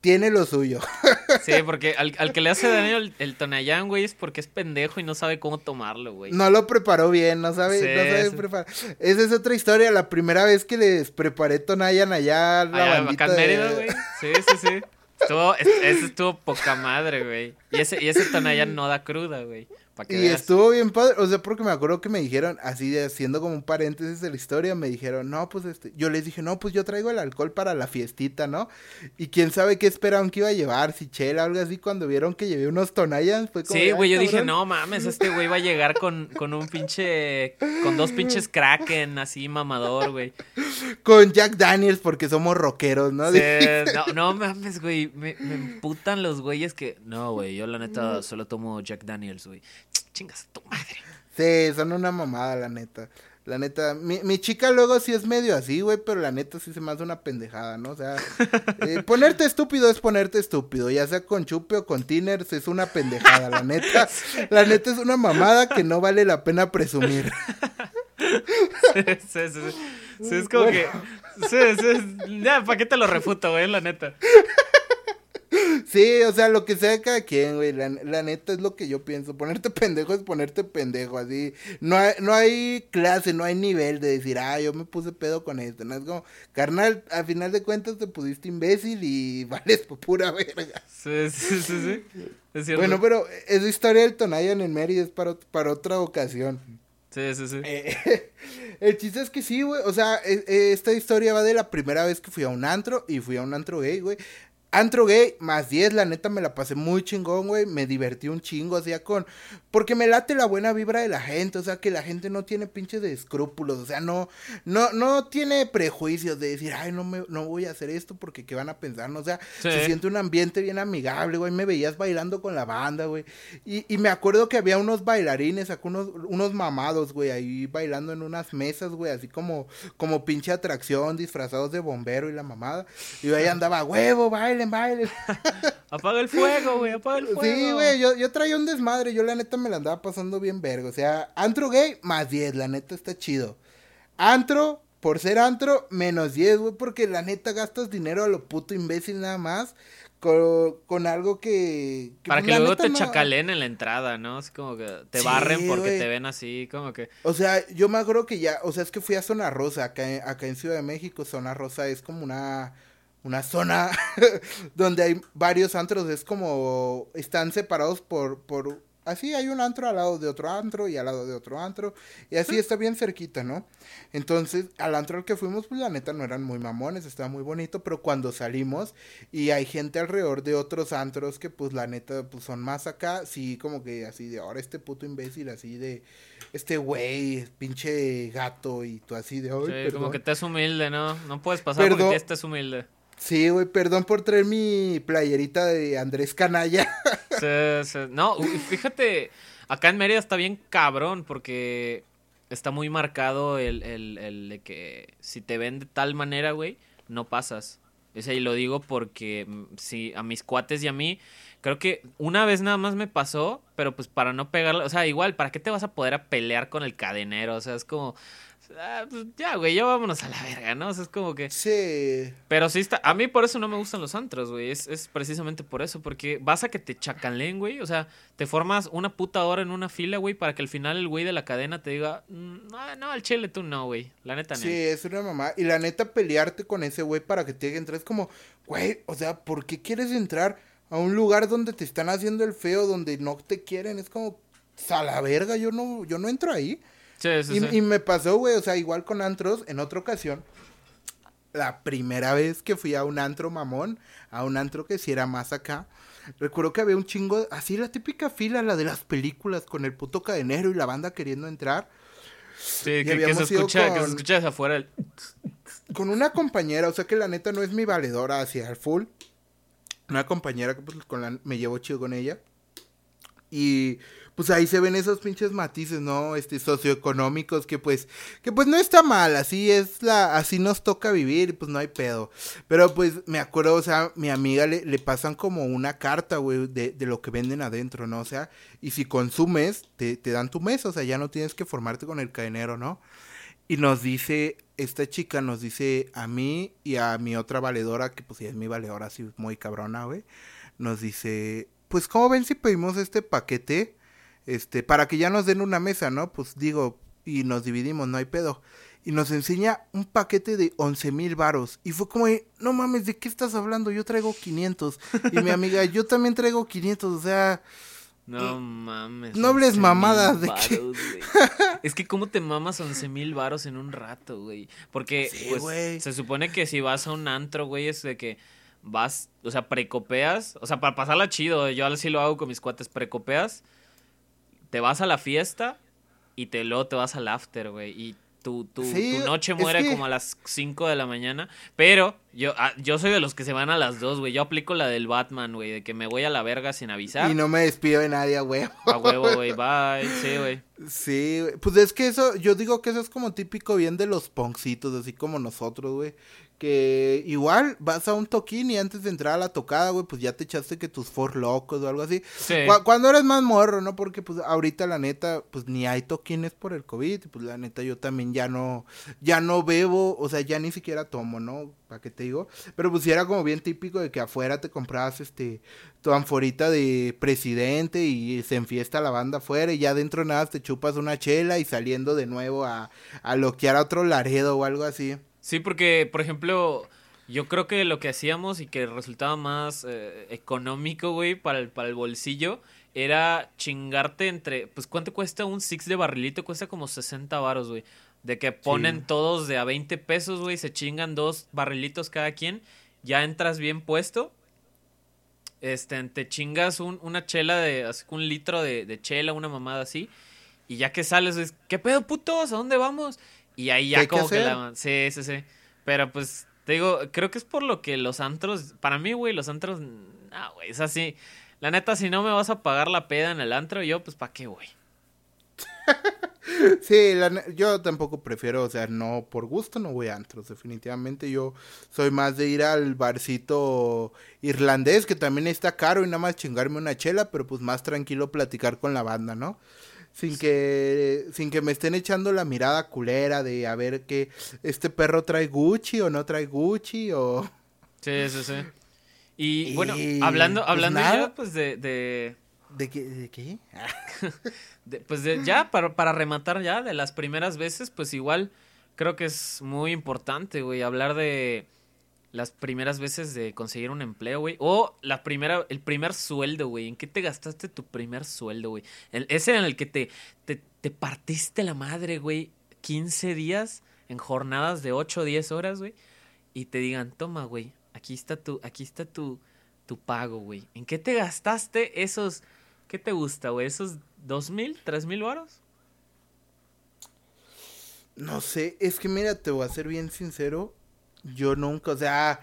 tiene lo suyo. *laughs* Sí, porque al, al que le hace *laughs* daño el, el Tonayán, güey, es porque es pendejo y no sabe cómo tomarlo, güey. No lo preparó bien, no sabe, Sí, no sabe sí. preparar. Esa es otra historia, la primera vez que les preparé Tonayan allá, la Allá, bandita de- Mérida, güey. Sí, sí, sí. Estuvo, es- ese estuvo poca madre, güey. Y ese, y ese Tonayán no da cruda, güey. Que Y veas. estuvo bien padre, o sea, porque me acuerdo que me dijeron, así de haciendo como un paréntesis de la historia, me dijeron, no, pues este, yo les dije, no, pues yo traigo el alcohol para la fiestita, ¿no? Y quién sabe qué esperaban que iba a llevar, si chela o algo así, cuando vieron que llevé unos tonayas, fue como, Sí, güey, "Ay, yo dije, cabrón". no mames, este güey va a llegar con, con un pinche. con dos pinches Kraken así mamador, güey. Con Jack Daniels, porque somos rockeros, ¿no? Sí, no, no mames, güey. Me, me emputan los güeyes que. No, güey, yo la neta solo tomo Jack Daniels, güey. Chingas a tu madre. Sí, son una mamada, la neta. La neta, mi, mi chica luego sí es medio así, güey, pero la neta sí se me hace una pendejada, ¿no? O sea, *laughs* eh, ponerte estúpido es ponerte estúpido, ya sea con chupe o con tiners, es una pendejada, la neta. *laughs* La neta es una mamada que no vale la pena presumir. Sí, sí, sí. Sí, es como que. Sí, sí. Ya, ¿para qué te lo refuto, güey? La neta. Sí, o sea, lo que sea de cada quien, güey, la, la neta es lo que yo pienso. Ponerte *laughs* pendejo es ponerte pendejo, así. No hay, no hay clase, no hay nivel de decir, ah, yo me puse pedo con esto. No es como, carnal, al final de cuentas te pusiste imbécil y *laughs* vales por pura verga. Sí, sí, sí, sí. Es cierto. Bueno, pero esa historia del Tonayan en Mérida es para, para otra ocasión. Sí, sí, sí. Eh, *laughs* el chiste es que sí, güey. O sea, e- e- esta historia va de la primera vez que fui a un antro y fui a un antro gay, güey. Antro gay más 10, la neta me la pasé muy chingón, güey. Me divertí un chingo, hacía con. Porque me late la buena vibra de la gente, o sea, que la gente no tiene pinches de escrúpulos, o sea, no, no, no tiene prejuicios de decir, ay, no me, no voy a hacer esto porque qué van a pensar. O sea, Sí. se siente un ambiente bien amigable, güey. Me veías bailando con la banda, güey. Y, y me acuerdo que había unos bailarines, acá unos, unos mamados, güey, ahí bailando en unas mesas, güey, así como, como pinche atracción, disfrazados de bombero y la mamada. Y yo ahí andaba, huevo, bailen, bailen. *laughs* Apaga el fuego, güey, apaga el fuego. Sí, güey, yo, yo traía un desmadre, yo la neta me la andaba pasando bien verga. O sea, antro gay, más 10, la neta está chido. Antro, por ser antro, menos 10, güey, porque la neta gastas dinero a lo puto imbécil nada más. Con, con algo que... que, Para pues, que luego te no- chacalen en la entrada, ¿no? Es como que te Sí, barren porque te ven así, como que. O sea, yo me acuerdo que ya, o sea, es que fui a Zona Rosa, acá, acá en Ciudad de México, Zona Rosa es como una, una zona *laughs* donde hay varios antros, es como, están separados por, por, así hay un antro al lado de otro antro y al lado de otro antro, y así está bien cerquita, ¿no? Entonces, al antro al que fuimos, pues la neta no eran muy mamones, estaba muy bonito, pero cuando salimos y hay gente alrededor de otros antros que pues la neta pues son más acá, sí como que así de ahora este puto imbécil así de este güey, pinche gato y tú así de, "Ay, sí, perdón". como que te es humilde, ¿no? No puedes pasar Perdón. porque es humilde. Sí, güey, perdón por traer mi playerita de Andrés Canalla. *laughs* No, fíjate, acá en Mérida está bien cabrón porque está muy marcado el, el, el de que si te ven de tal manera, güey, no pasas. Y lo digo porque mm, sí, a mis cuates y a mí, creo que una vez nada más me pasó, pero pues para no pegarle, o sea, igual, ¿para qué te vas a poder a pelear con el cadenero? O sea, es como, ah, pues ya, güey, ya vámonos a la verga, ¿no? O sea, es como que... Sí. Pero sí está... A mí por eso no me gustan los antros, güey. Es, es precisamente por eso, porque vas a que te chacaleen, güey. O sea, te formas una puta hora en una fila, güey, para que al final el güey de la cadena te diga, "Mm, no, no, al chile tú no, güey. La neta no. Sí, es una mamá. Y la neta, pelearte con ese güey para que te deje entrar es como, güey, o sea, ¿por qué quieres entrar a un lugar donde te están haciendo el feo, donde no te quieren? Es como, a la verga, yo no, yo no entro ahí. Sí, sí, Y, sí. y me pasó, güey, o sea, igual con antros, en otra ocasión, la primera vez que fui a un antro mamón, a un antro que sí era más acá, recuerdo que había un chingo, así la típica fila, la de las películas, con el puto cadenero y la banda queriendo entrar. Sí, que, que se escucha, que se con- escucha desde afuera el... con una compañera, o sea que la neta no es mi valedora hacia el full. Una compañera que pues con la, me llevo chido con ella. Y pues ahí se ven esos pinches matices, ¿no? Este socioeconómicos que pues que pues no está mal, así es la así nos toca vivir, pues no hay pedo. Pero pues me acuerdo, o sea, mi amiga le, le pasan como una carta, güey, de, de lo que venden adentro, ¿no? O sea, y si consumes, te, te dan tu mes, o sea, ya no tienes que formarte con el cadenero, ¿no? Y nos dice, esta chica nos dice a mí y a mi otra valedora, que pues sí es mi valedora así muy cabrona, güey. Nos dice, pues ¿cómo ven si pedimos este paquete? Este, para que ya nos den una mesa, ¿no? Pues digo, y nos dividimos, no hay pedo. Y nos enseña un paquete de 11 mil varos. Y fue como, no mames, ¿de qué estás hablando? Yo traigo 500. Y mi amiga, yo también traigo 500. O sea, No mames. No hables 11,000 mamadas de varos. *laughs* Es que cómo te mamas 11 mil varos en un rato, güey. Porque Sí, pues, güey. se supone que si vas a un antro, güey, es de que vas, o sea, precopeas. O sea, para pasarla chido, yo así lo hago con mis cuates, precopeas. Te vas a la fiesta y te luego te vas al after, güey. Y tu, tu, Sí, tu noche muere que- como a las 5 de la mañana. Pero yo, ah, yo soy de los que se van a las 2, güey. Yo aplico la del Batman, güey, de que me voy a la verga sin avisar. y no me despido de nadie, güey. A huevo, güey, bye. Sí, güey. Sí, pues es que eso, yo digo que eso es como típico bien de los poncitos, así como nosotros, güey. Que igual vas a un toquín y antes de entrar a la tocada, güey, pues ya te echaste que tus for locos o algo así. Sí. Cu- Cuando eres más morro, ¿no? Porque pues ahorita la neta, pues ni hay toquines por el COVID, pues la neta yo también ya no, ya no bebo, o sea, ya ni siquiera tomo, ¿no? ¿Para qué te digo? Pero pues sí era como bien típico de que afuera te comprabas este, tu anforita de presidente y se enfiesta la banda afuera y ya dentro nada te chupas una chela y saliendo de nuevo a, a loquear a otro Laredo o algo así. Sí, porque, por ejemplo, yo creo que lo que hacíamos y que resultaba más eh, económico, güey, para el, para el bolsillo, era chingarte entre, pues, ¿cuánto cuesta un six de barrilito? Cuesta como 60 varos, güey. De que ponen Sí. todos de a 20 pesos, güey, se chingan dos barrilitos cada quien, ya entras bien puesto. Este, te chingas un- una chela de, así un litro de, de chela, una mamada así. Y ya que sales, es, ¿qué pedo, putos? ¿A dónde vamos? Y ahí ¿Qué ya que como que hacer? la... Sí, sí, sí. Pero pues, te digo, creo que es por lo que los antros, para mí, güey, los antros, no, güey, es así. La neta, si no me vas a pagar la peda en el antro, yo, pues, ¿para qué, güey? *laughs* Sí, la yo tampoco prefiero, o sea, no por gusto no voy a antros, definitivamente yo soy más de ir al barcito irlandés que también está caro y nada más chingarme una chela, pero pues más tranquilo platicar con la banda, ¿no? Sin que sin que me estén echando la mirada culera de a ver que este perro trae Gucci o no trae Gucci o Sí, sí, sí. Y, Y, bueno, hablando, pues, hablando nada. ya, pues, de, de, de qué de qué? *laughs* de- pues, de, ya, para, para rematar ya, de las primeras veces, pues, igual, creo que es muy importante, güey, hablar de las primeras veces de conseguir un empleo, güey. O la primera, el primer sueldo, güey. ¿En qué te gastaste tu primer sueldo, güey? Ese en el que te, te, te partiste la madre, güey. 15 días en jornadas de 8 o 10 horas, güey. Y te digan, toma, güey. Aquí está tu, aquí está tu, tu pago, güey. ¿En qué te gastaste esos, qué te gusta, güey? ¿Esos dos mil, tres mil varos? No sé, es que mira, te voy a ser bien sincero. Yo nunca, o sea,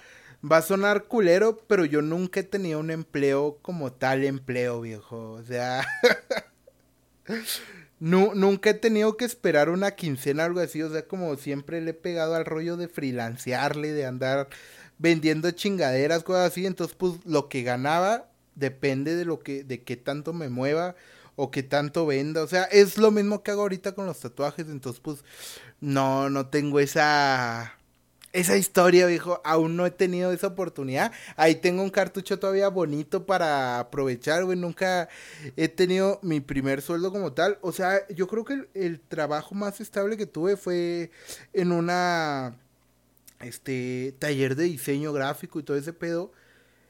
va a sonar culero, pero yo nunca he tenido un empleo como tal empleo, viejo. O sea, *laughs* nu- nunca he tenido que esperar una quincena o algo así. O sea, como siempre le he pegado al rollo de freelancearle, de andar vendiendo chingaderas, cosas así. Entonces, pues lo que ganaba depende de lo que, de qué tanto me mueva o qué tanto venda. O sea, es lo mismo que hago ahorita con los tatuajes. Entonces, pues, no, no tengo esa esa historia, viejo, aún no he tenido esa oportunidad. Ahí tengo un cartucho todavía bonito para aprovechar, güey. Nunca he tenido mi primer sueldo como tal. O sea, yo creo que el, trabajo más estable que tuve fue en una este taller de diseño gráfico y todo ese pedo.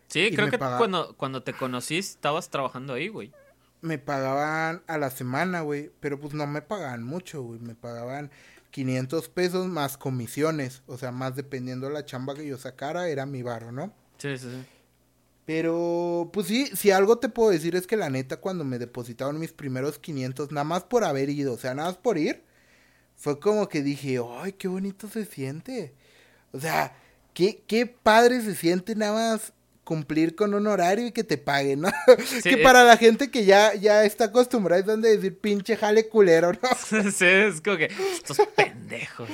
Sí, creo que cuando, cuando te conocí estabas trabajando ahí, güey. Me pagaban a la semana, güey, pero pues no me pagaban mucho, güey. Me pagaban 500 pesos más comisiones, o sea, más dependiendo de la chamba que yo sacara, era mi barro, ¿no? Sí, sí, sí. Pero, pues sí, si algo te puedo decir es que la neta, cuando me depositaron mis primeros 500, nada más por haber ido, o sea, nada más por ir, fue como que dije, ay, qué bonito se siente. O sea, qué, qué padre se siente nada más cumplir con un horario y que te paguen, ¿no? *laughs* que eh. para la gente que ya, ya está acostumbrada es donde decir pinche jale culero, ¿no? *laughs* sí, es como que estos pendejos.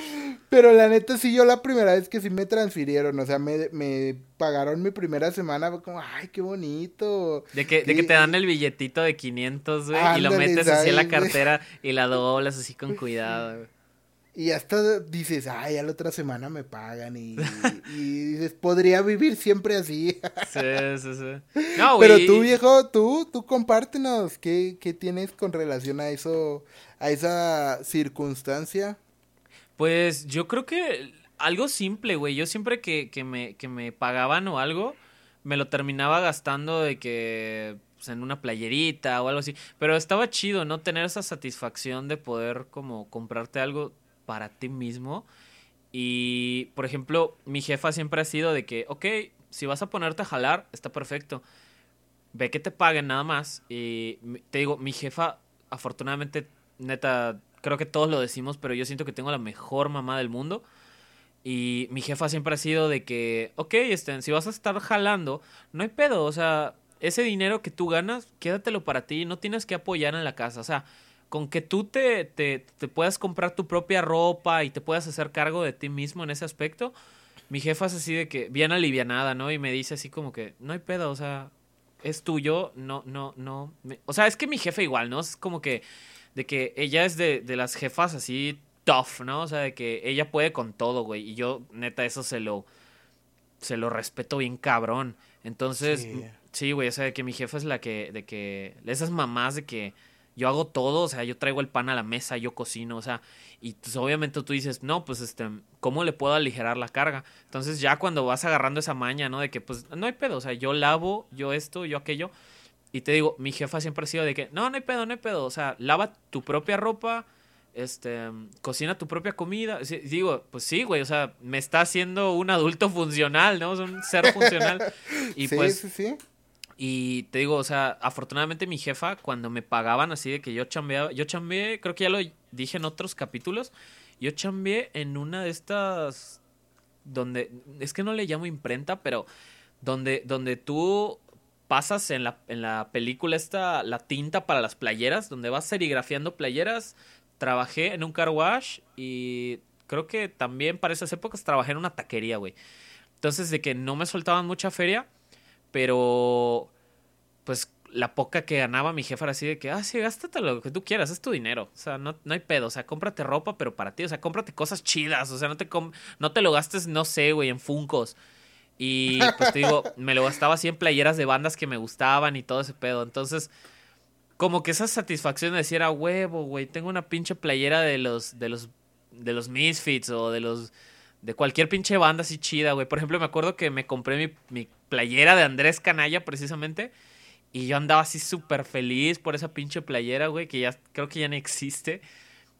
Pero la neta sí, yo la primera vez que sí me transfirieron, o sea, me, me pagaron mi primera semana, fue como, ay, qué bonito. De que, de que te dan el billetito de 500, güey, y lo metes así en la cartera y la doblas así con *laughs* cuidado, güey. Y hasta dices, ay, a la otra semana me pagan. Y, dices, podría vivir siempre así. *laughs* sí, sí, sí. *laughs* No, Pero tú, viejo, tú, tú compártenos qué, qué tienes con relación a eso, a esa circunstancia. Pues yo creo que algo simple, güey. Yo siempre que, que, me, que me pagaban o algo, me lo terminaba gastando de que pues, en una playerita o algo así. Pero estaba chido, ¿no? Tener esa satisfacción de poder como comprarte algo para ti mismo. Y, por ejemplo, mi jefa siempre ha sido de que, ok, si vas a ponerte a jalar, está perfecto. Ve que te paguen nada más. Y te digo, mi jefa, afortunadamente, neta, creo que todos lo decimos, pero yo siento que tengo la mejor mamá del mundo. Y mi jefa siempre ha sido de que, ok, este, si vas a estar jalando, no hay pedo. O sea, ese dinero que tú ganas, quédatelo para ti. No tienes que apoyar en la casa. O sea, con que tú te, te, puedas comprar tu propia ropa y te puedas hacer cargo de ti mismo en ese aspecto, mi jefa es así de que, bien alivianada, ¿no? Y me dice así como que, no hay pedo, o sea, es tuyo, no, no, no. O sea, es que mi jefe igual, ¿no? Es como que, de que ella es de, de las jefas así tough, ¿no? O sea, de que ella puede con todo, güey. Y yo, neta, eso se lo, se lo respeto bien cabrón. Entonces, sí, güey, o sea, de que mi jefa es la que, de que, esas mamás de que yo hago todo, o sea, yo traigo el pan a la mesa, yo cocino, o sea, y pues obviamente tú dices, no, pues este, ¿cómo le puedo aligerar la carga? Entonces ya cuando vas agarrando esa maña, ¿no? De que pues no hay pedo, o sea, yo lavo, yo esto, yo aquello, y te digo, mi jefa siempre ha sido de que, no, no hay pedo, no hay pedo, o sea, lava tu propia ropa, este, cocina tu propia comida. digo, pues sí, güey, o sea, me está haciendo un adulto funcional, ¿no? un ser funcional. Y *laughs* sí, pues, sí, sí. Y te digo, o sea, afortunadamente mi jefa, cuando me pagaban así de que yo chambeaba, yo chambeé, creo que ya lo dije en otros capítulos, yo chambeé en una de estas, donde, es que no le llamo imprenta, pero donde, donde tú pasas en la, en la película esta, la tinta para las playeras, donde vas serigrafiando playeras, trabajé en un car wash y creo que también para esas épocas trabajé en una taquería, güey. Entonces, de que no me soltaban mucha feria, pero pues la poca que ganaba mi jefa era así de que, ah, sí, gástate lo que tú quieras, es tu dinero. O sea, no, no hay pedo. O sea, cómprate ropa, pero para ti. O sea, cómprate cosas chidas. O sea, no te, no te lo gastes, no sé, güey, en funcos. Y pues te digo, me lo gastaba así en playeras de bandas que me gustaban y todo ese pedo. Entonces, como que esa satisfacción de decir, a huevo, güey, tengo una pinche playera de los, de los, de los Misfits o de los de cualquier pinche banda así chida, güey. Por ejemplo, me acuerdo que me compré mi, mi playera de Andrés Canalla, precisamente. Y yo andaba así súper feliz por esa pinche playera, güey, que ya creo que ya no existe.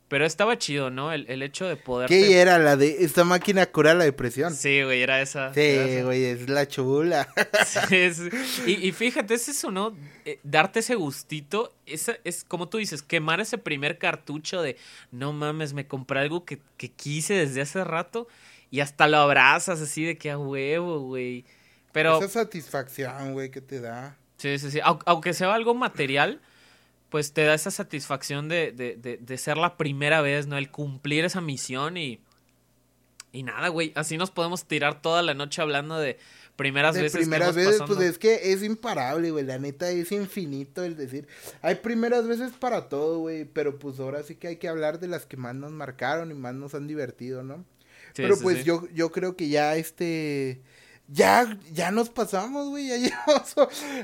Pero estaba chido, ¿no? El, hecho de poder. ¿Qué era la de esta máquina cura la depresión? Sí, güey, era esa. Sí, güey, es la chula. *laughs* *laughs* y, fíjate, es eso, ¿no? Eh, darte ese gustito. Esa, es como tú dices, quemar ese primer cartucho de no mames, me compré algo que, que quise desde hace rato y hasta lo abrazas así de que a huevo, güey. Pero... Esa satisfacción, güey, que te da. Sí, sí, sí. Aunque sea algo material, pues te da esa satisfacción de, de, de, de ser la primera vez, ¿no? El cumplir esa misión y... Y nada, güey, así nos podemos tirar toda la noche hablando de primeras de veces. primeras que veces, pues es que es imparable, güey. La neta es infinito el decir. Hay primeras veces para todo, güey. Pero pues ahora sí que hay que hablar de las que más nos marcaron y más nos han divertido, ¿no? Sí, pero sí, pues sí. yo, yo creo que ya este. Ya, ya nos pasamos, güey. Ya *laughs* llevamos.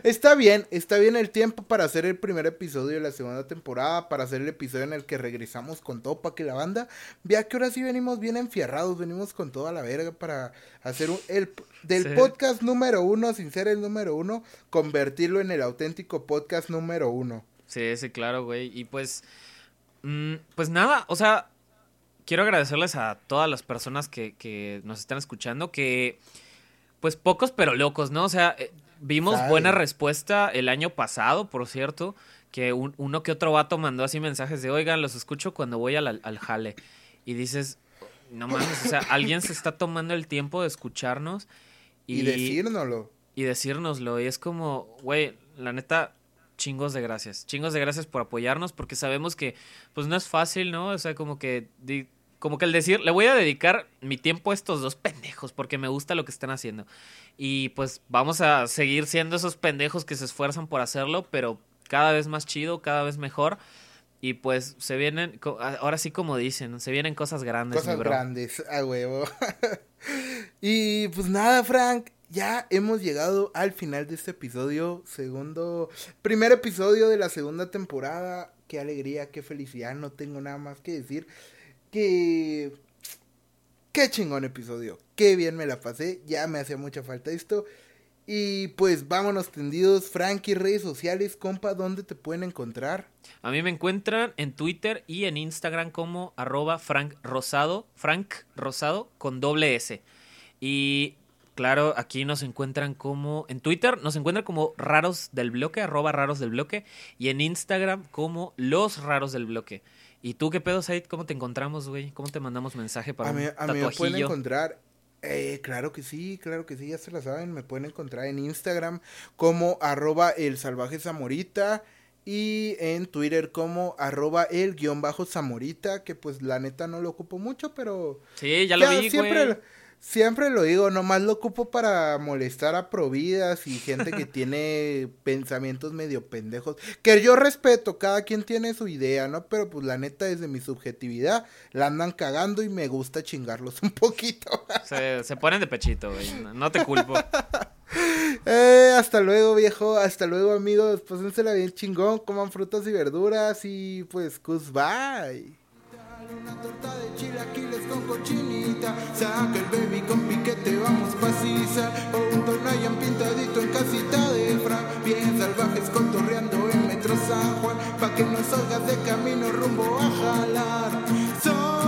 Está bien, está bien el tiempo para hacer el primer episodio de la segunda temporada. Para hacer el episodio en el que regresamos con todo para que la banda vea que ahora sí venimos bien enfierrados. Venimos con toda la verga para hacer un, el del Sí. podcast número uno, sin ser el número uno, convertirlo en el auténtico podcast número uno. Sí, sí, claro, güey. Y pues, mm, pues nada, o sea, quiero agradecerles a todas las personas que, que nos están escuchando, que pues pocos pero locos, ¿no? O sea, eh, vimos buena respuesta el año pasado, por cierto, que un- uno que otro vato mandó así mensajes de, oigan, los escucho cuando voy al, al jale. Y dices, no mames, o sea, *laughs* alguien se está tomando el tiempo de escucharnos Y, decírnoslo. y decírnoslo. Y es como, güey, la neta, chingos de gracias. Chingos de gracias por apoyarnos, porque sabemos que, pues no es fácil, ¿no? O sea, como que, como que el decir, le voy a dedicar mi tiempo a estos dos pendejos, porque me gusta lo que están haciendo. Y pues vamos a seguir siendo esos pendejos que se esfuerzan por hacerlo, pero cada vez más chido, cada vez mejor. Y pues se vienen, ahora sí como dicen, se vienen cosas grandes, mi Cosas bro. grandes, a huevo. *laughs* y pues nada, Frank, ya hemos llegado al final de este episodio, segundo, primer episodio de la segunda temporada. Qué alegría, qué felicidad, no tengo nada más que decir. Que... Qué chingón episodio, qué bien me la pasé, ya me hacía mucha falta esto. Y pues vámonos tendidos, Frank, y redes sociales, compa, ¿dónde te pueden encontrar? A mí me encuentran en Twitter y en Instagram como arroba Frank Rosado, Frank Rosado con doble S. Y claro, aquí nos encuentran como, en Twitter nos encuentran como raros del bloque, arroba raros del bloque, y en Instagram como los raros del bloque. ¿Y tú qué pedo, Said? ¿Cómo te encontramos, güey? ¿Cómo te mandamos mensaje para a un mí, a mí me pueden encontrar. Eh, claro que sí, claro que sí, ya se la saben. Me pueden encontrar en Instagram como arroba el salvaje zamorita. Y en Twitter como arroba el guion bajo zamorita. Que pues la neta no lo ocupo mucho, pero. Sí, ya lo vi, siempre, güey. Siempre lo digo, nomás lo ocupo para molestar a providas y gente que *laughs* tiene pensamientos medio pendejos. Que yo respeto, cada quien tiene su idea, ¿no? Pero pues la neta, desde mi subjetividad, la andan cagando y me gusta chingarlos un poquito. Se, se ponen de pechito, güey. No, te culpo. *laughs* Eh, hasta luego, viejo. Hasta luego, amigos. Pásensela bien chingón. Coman frutas y verduras. Y pues, goodbye. Una torta de chilaquiles con cochinita, saca el baby con piquete, vamos pasizar. O un tornayan pintadito en casita de fra bien salvajes contorreando en Metro San Juan, pa' que nos salgas de camino rumbo a jalar.